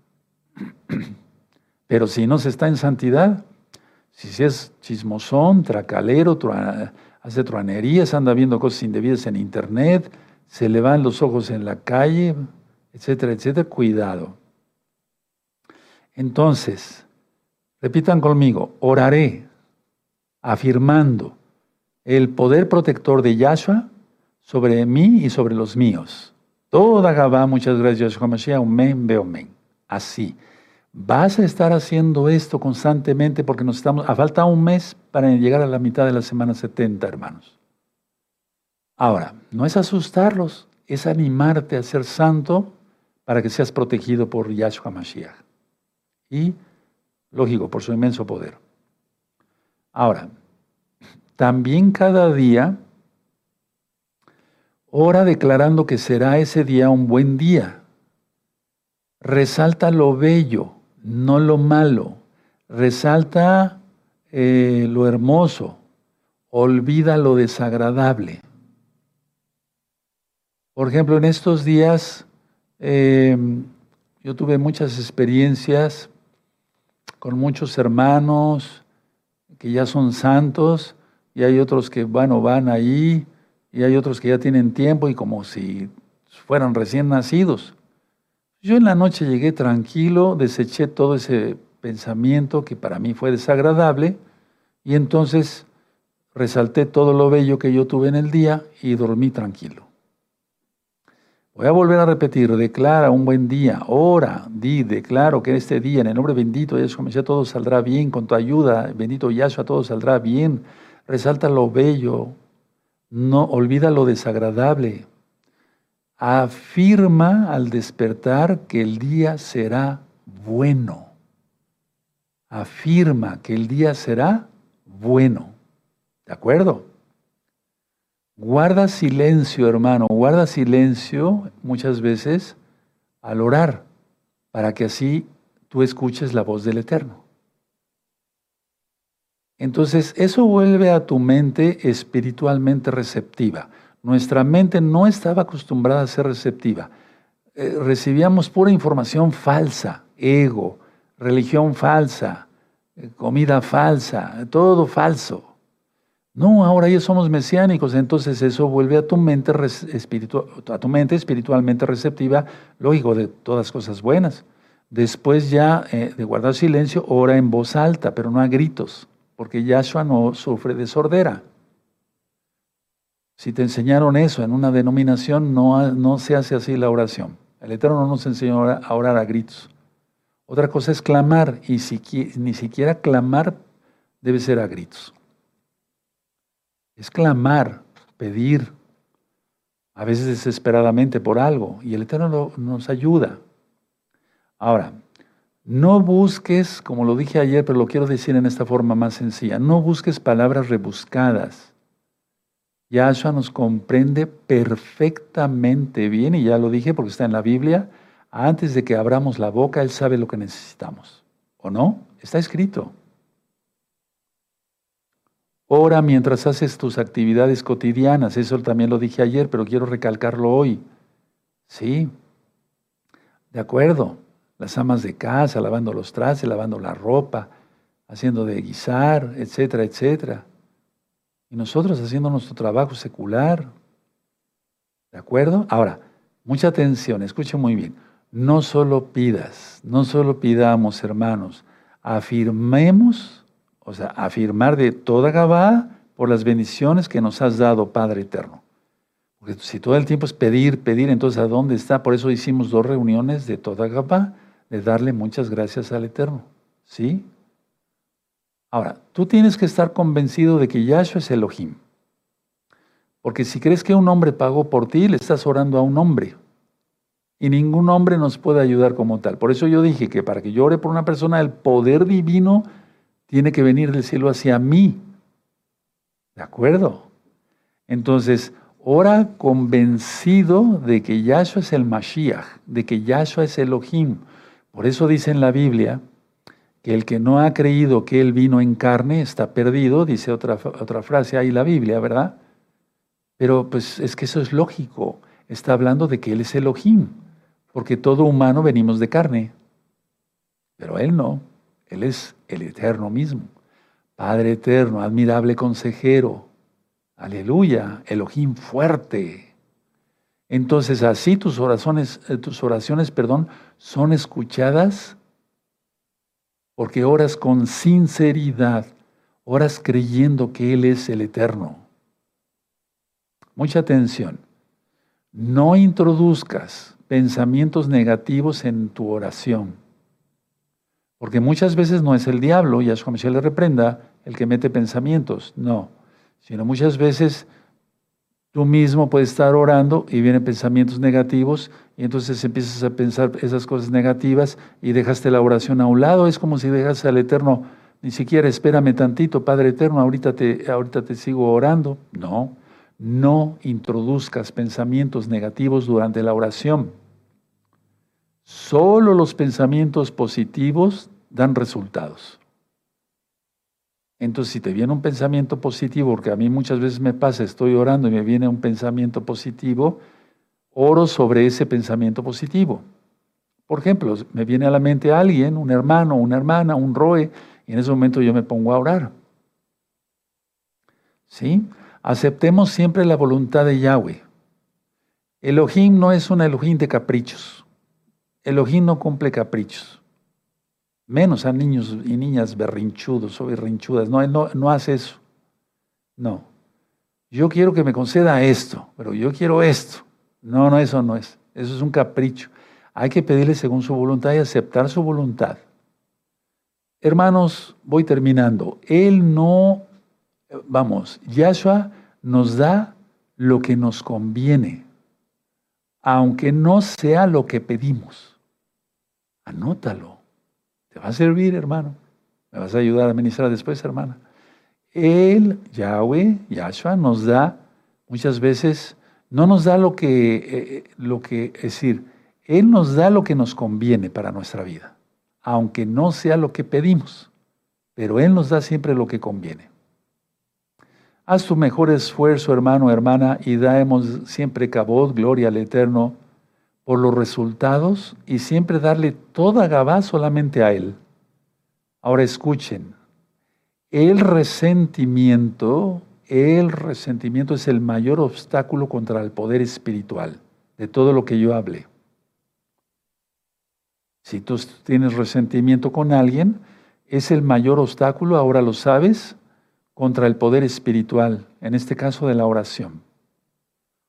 Speaker 1: Pero si no se está en santidad, si es chismosón, tracalero, hace truanerías, anda viendo cosas indebidas en internet, se le van los ojos en la calle, etcétera, etcétera, cuidado. Entonces, repitan conmigo, oraré afirmando el poder protector de Yahshua sobre mí y sobre los míos. Toda Gabá, muchas gracias, Yahshua Mashiach, amén, veo amén. Así. Vas a estar haciendo esto constantemente porque nos estamos, a falta un mes para llegar a la mitad de la semana 70, hermanos. Ahora, no es asustarlos, es animarte a ser santo para que seas protegido por Yahshua Mashiach. Y, lógico, por su inmenso poder. Ahora, también cada día ora declarando que será ese día un buen día. Resalta lo bello, no lo malo. Resalta eh, lo hermoso, olvida lo desagradable. Por ejemplo, en estos días em, yo tuve muchas experiencias con muchos hermanos que ya son santos y hay otros que bueno, van ahí y hay otros que ya tienen tiempo y como si fueran recién nacidos. Yo en la noche llegué tranquilo, deseché todo ese pensamiento que para mí fue desagradable y entonces resalté todo lo bello que yo tuve en el día y dormí tranquilo. Voy a volver a repetir, declara un buen día, ora, di, declaro que este día en el nombre bendito de Yahshua todo saldrá bien, con tu ayuda, bendito Yahshua, todo saldrá bien. Resalta lo bello, no olvida lo desagradable, afirma al despertar que el día será bueno. Afirma que el día será bueno. ¿De acuerdo? Guarda silencio, hermano, guarda silencio muchas veces al orar, para que así tú escuches la voz del Eterno. Entonces, eso vuelve a tu mente espiritualmente receptiva. Nuestra mente no estaba acostumbrada a ser receptiva. Eh, recibíamos pura información falsa, ego, religión falsa, eh, comida falsa, todo falso. No, ahora ya somos mesiánicos, entonces eso vuelve a tu mente, a tu mente espiritualmente receptiva, lógico, de todas cosas buenas. Después ya eh, de guardar silencio, ora en voz alta, pero no a gritos, porque Yahshua no sufre de sordera. Si te enseñaron eso en una denominación, no, no se hace así la oración. El Eterno no nos enseñó a orar a gritos. Otra cosa es clamar, y ni siquiera clamar debe ser a gritos. Es clamar, pedir, a veces desesperadamente por algo, y el Eterno nos ayuda. Ahora, no busques, como lo dije ayer, pero lo quiero decir en esta forma más sencilla, no busques palabras rebuscadas Yahshua nos comprende perfectamente bien, y ya lo dije porque está en la Biblia, antes de que abramos la boca, Él sabe lo que necesitamos. ¿O no? Está escrito. Ora mientras haces tus actividades cotidianas, eso también lo dije ayer, pero quiero recalcarlo hoy. Sí, de acuerdo. Las amas de casa, lavando los trastes, lavando la ropa, haciendo de guisar, etcétera, etcétera. Y nosotros haciendo nuestro trabajo secular. ¿De acuerdo? Ahora, mucha atención, escuchen muy bien. no solo pidas, no solo pidamos, hermanos, afirmemos, o sea, afirmar de toda Gabá por las bendiciones que nos has dado, Padre Eterno. Porque si todo el tiempo es pedir, pedir, entonces ¿a dónde está? Por eso hicimos dos reuniones de toda Gabá, de darle muchas gracias al Eterno. ¿Sí? Ahora, tú tienes que estar convencido de que Yahshua es Elohim. Porque si crees que un hombre pagó por ti, le estás orando a un hombre. Y ningún hombre nos puede ayudar como tal. Por eso yo dije que para que yo ore por una persona, el poder divino tiene que venir del cielo hacia mí. ¿De acuerdo? Entonces, ora convencido de que Yahshua es el Mashiach, de que Yahshua es Elohim. Por eso dice en la Biblia que el que no ha creído que Él vino en carne está perdido, dice otra, otra frase ahí la Biblia, ¿verdad? Pero pues es que eso es lógico. Está hablando de que Él es Elohim, porque todo humano venimos de carne. Pero Él no, Él es el eterno mismo. Padre eterno, admirable consejero. Aleluya, Elohim fuerte. Entonces así tus oraciones, eh, tus oraciones, perdón, son escuchadas porque oras con sinceridad, oras creyendo que Él es el eterno. Mucha atención. No introduzcas pensamientos negativos en tu oración. Porque muchas veces no es el diablo, y a su le reprenda, el que mete pensamientos. No. Sino muchas veces tú mismo puedes estar orando y vienen pensamientos negativos y entonces empiezas a pensar esas cosas negativas y dejaste la oración a un lado. Es como si dejas al Eterno, ni siquiera espérame tantito, Padre Eterno, ahorita te, ahorita te sigo orando. No. No introduzcas pensamientos negativos durante la oración. Solo los pensamientos positivos dan resultados. Entonces, si te viene un pensamiento positivo, porque a mí muchas veces me pasa, estoy orando y me viene un pensamiento positivo, oro sobre ese pensamiento positivo. Por ejemplo, me viene a la mente alguien, un hermano, una hermana, un roe, y en ese momento yo me pongo a orar. ¿Sí? Aceptemos siempre la voluntad de Yahweh. Elohim no es un Elohim de caprichos. Elohim no cumple caprichos. Menos a niños y niñas berrinchudos o berrinchudas. No, no, no hace eso. No. Yo quiero que me conceda esto, pero yo quiero esto. No, no, eso no es. Eso es un capricho. Hay que pedirle según su voluntad y aceptar su voluntad. Hermanos, voy terminando. Él no, vamos, Yahshua nos da lo que nos conviene, aunque no sea lo que pedimos. Anótalo. Te va a servir, hermano. Me vas a ayudar a ministrar después, hermana. Él, Yahweh, Yahshua, nos da muchas veces, no nos da lo que, eh, lo que, es decir, Él nos da lo que nos conviene para nuestra vida, aunque no sea lo que pedimos, pero Él nos da siempre lo que conviene. Haz tu mejor esfuerzo, hermano, hermana, y daemos siempre cabot, gloria al Eterno, por los resultados y siempre darle toda Gabá solamente a Él. Ahora escuchen, el resentimiento, el resentimiento es el mayor obstáculo contra el poder espiritual de todo lo que yo hablé. Si tú tienes resentimiento con alguien, es el mayor obstáculo, ahora lo sabes, contra el poder espiritual, en este caso de la oración.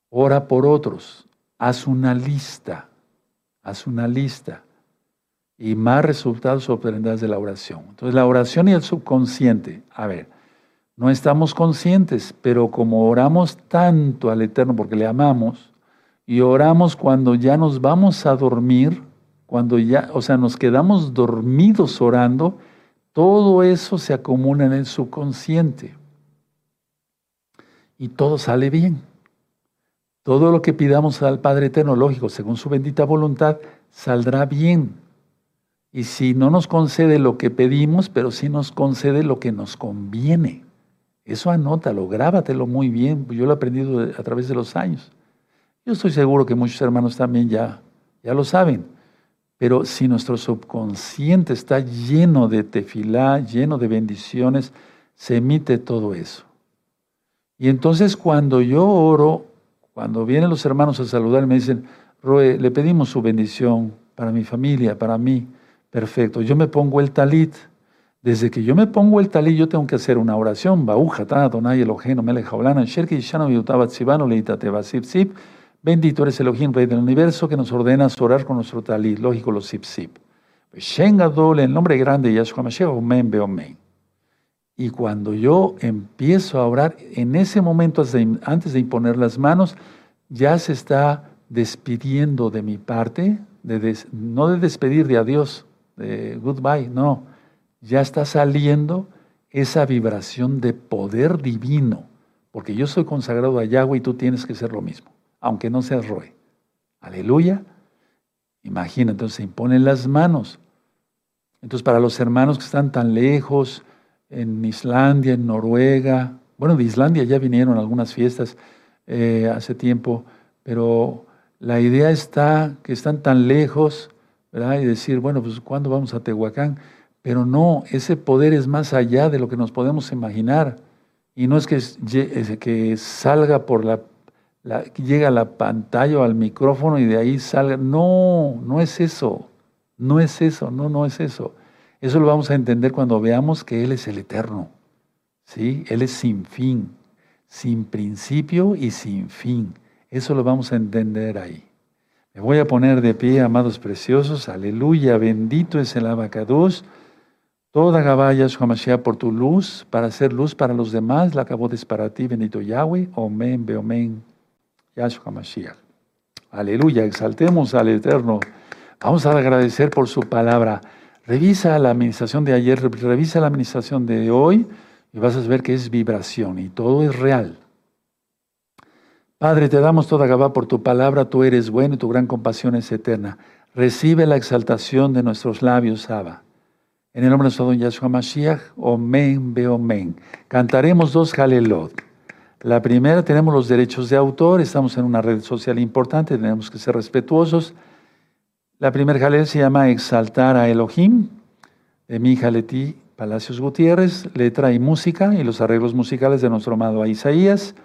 Speaker 1: Ora por otros, haz una lista, haz una lista y más resultados obtendrás de la oración. Entonces la oración y el subconsciente, a ver, no estamos conscientes, pero como oramos tanto al Eterno porque le amamos y oramos cuando ya nos vamos a dormir, cuando ya, o sea, nos quedamos dormidos orando, todo eso se acumula en el subconsciente. Y todo sale bien. Todo lo que pidamos al Padre Eterno, lógico, según su bendita voluntad, saldrá bien. Y si no nos concede lo que pedimos, pero sí nos concede lo que nos conviene. Eso anótalo, grábatelo muy bien. Yo lo he aprendido a través de los años. Yo estoy seguro que muchos hermanos también ya, ya lo saben. Pero si nuestro subconsciente está lleno de tefilá, lleno de bendiciones, se emite todo eso. Y entonces cuando yo oro, cuando vienen los hermanos a saludar, me dicen, Roe, le pedimos su bendición para mi familia, para mí. Perfecto. Yo me pongo el talit. Desde que yo me pongo el talit, yo tengo que hacer una oración. Bendito eres Elohim, Rey del Universo, que nos ordenas orar con nuestro talit. Lógico, los sip sip. En el nombre grande de Yahshua Mashiach, Omen, Beomen. Y cuando yo empiezo a orar, en ese momento, antes de imponer las manos, ya se está despidiendo de mi parte, no de despedir de adiós, de goodbye, no. Ya está saliendo esa vibración de poder divino, porque yo soy consagrado a Yahweh y tú tienes que ser lo mismo, aunque no seas Roe. Aleluya. Imagina, entonces se imponen las manos. Entonces, para los hermanos que están tan lejos, en Islandia, en Noruega. Bueno, de Islandia ya vinieron algunas fiestas eh, hace tiempo, pero la idea está que están tan lejos, ¿verdad? Y decir, bueno, pues ¿cuándo vamos a Tehuacán? Pero no, ese poder es más allá de lo que nos podemos imaginar. Y no es que, que salga por la, la, llega a la pantalla o al micrófono y de ahí salga. No, no es eso. No es eso, no, no es eso. Eso lo vamos a entender cuando veamos que Él es el eterno. ¿sí? Él es sin fin, sin principio y sin fin. Eso lo vamos a entender ahí. Me voy a poner de pie, amados preciosos. Aleluya, bendito es el abacados. Toda Gabaya Mashiach por tu luz, para hacer luz para los demás. La acabó para ti, bendito Yahweh. Omen, beomen. Yahshua Mashiach. Aleluya, exaltemos al Eterno. Vamos a agradecer por su palabra. Revisa la administración de ayer, revisa la administración de hoy y vas a ver que es vibración y todo es real. Padre, te damos toda Gabá por tu palabra, tú eres bueno y tu gran compasión es eterna. Recibe la exaltación de nuestros labios, Abba. En el nombre de nuestro don Yahshua Mashiach, Omen, Beomen. Cantaremos dos Halelot. La primera, tenemos los derechos de autor, estamos en una red social importante, tenemos que ser respetuosos. La primera jalel se llama Exaltar a Elohim, de mi Jaleti Palacios Gutiérrez, letra y música y los arreglos musicales de nuestro amado Isaías.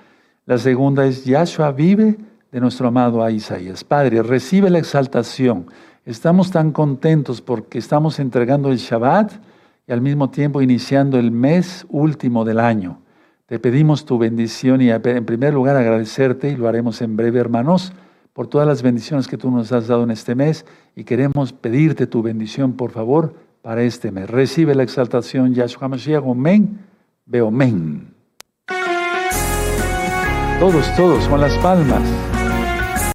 Speaker 1: La segunda es Yahshua vive de nuestro amado Isaías. Padre, recibe la exaltación. Estamos tan contentos porque estamos entregando el Shabbat y al mismo tiempo iniciando el mes último del año. Te pedimos tu bendición y en primer lugar agradecerte y lo haremos en breve, hermanos por todas las bendiciones que tú nos has dado en este mes y queremos pedirte tu bendición, por favor, para este mes. Recibe la exaltación, Yahshua Mashiach, amén, veo amén. Todos, todos, con las palmas.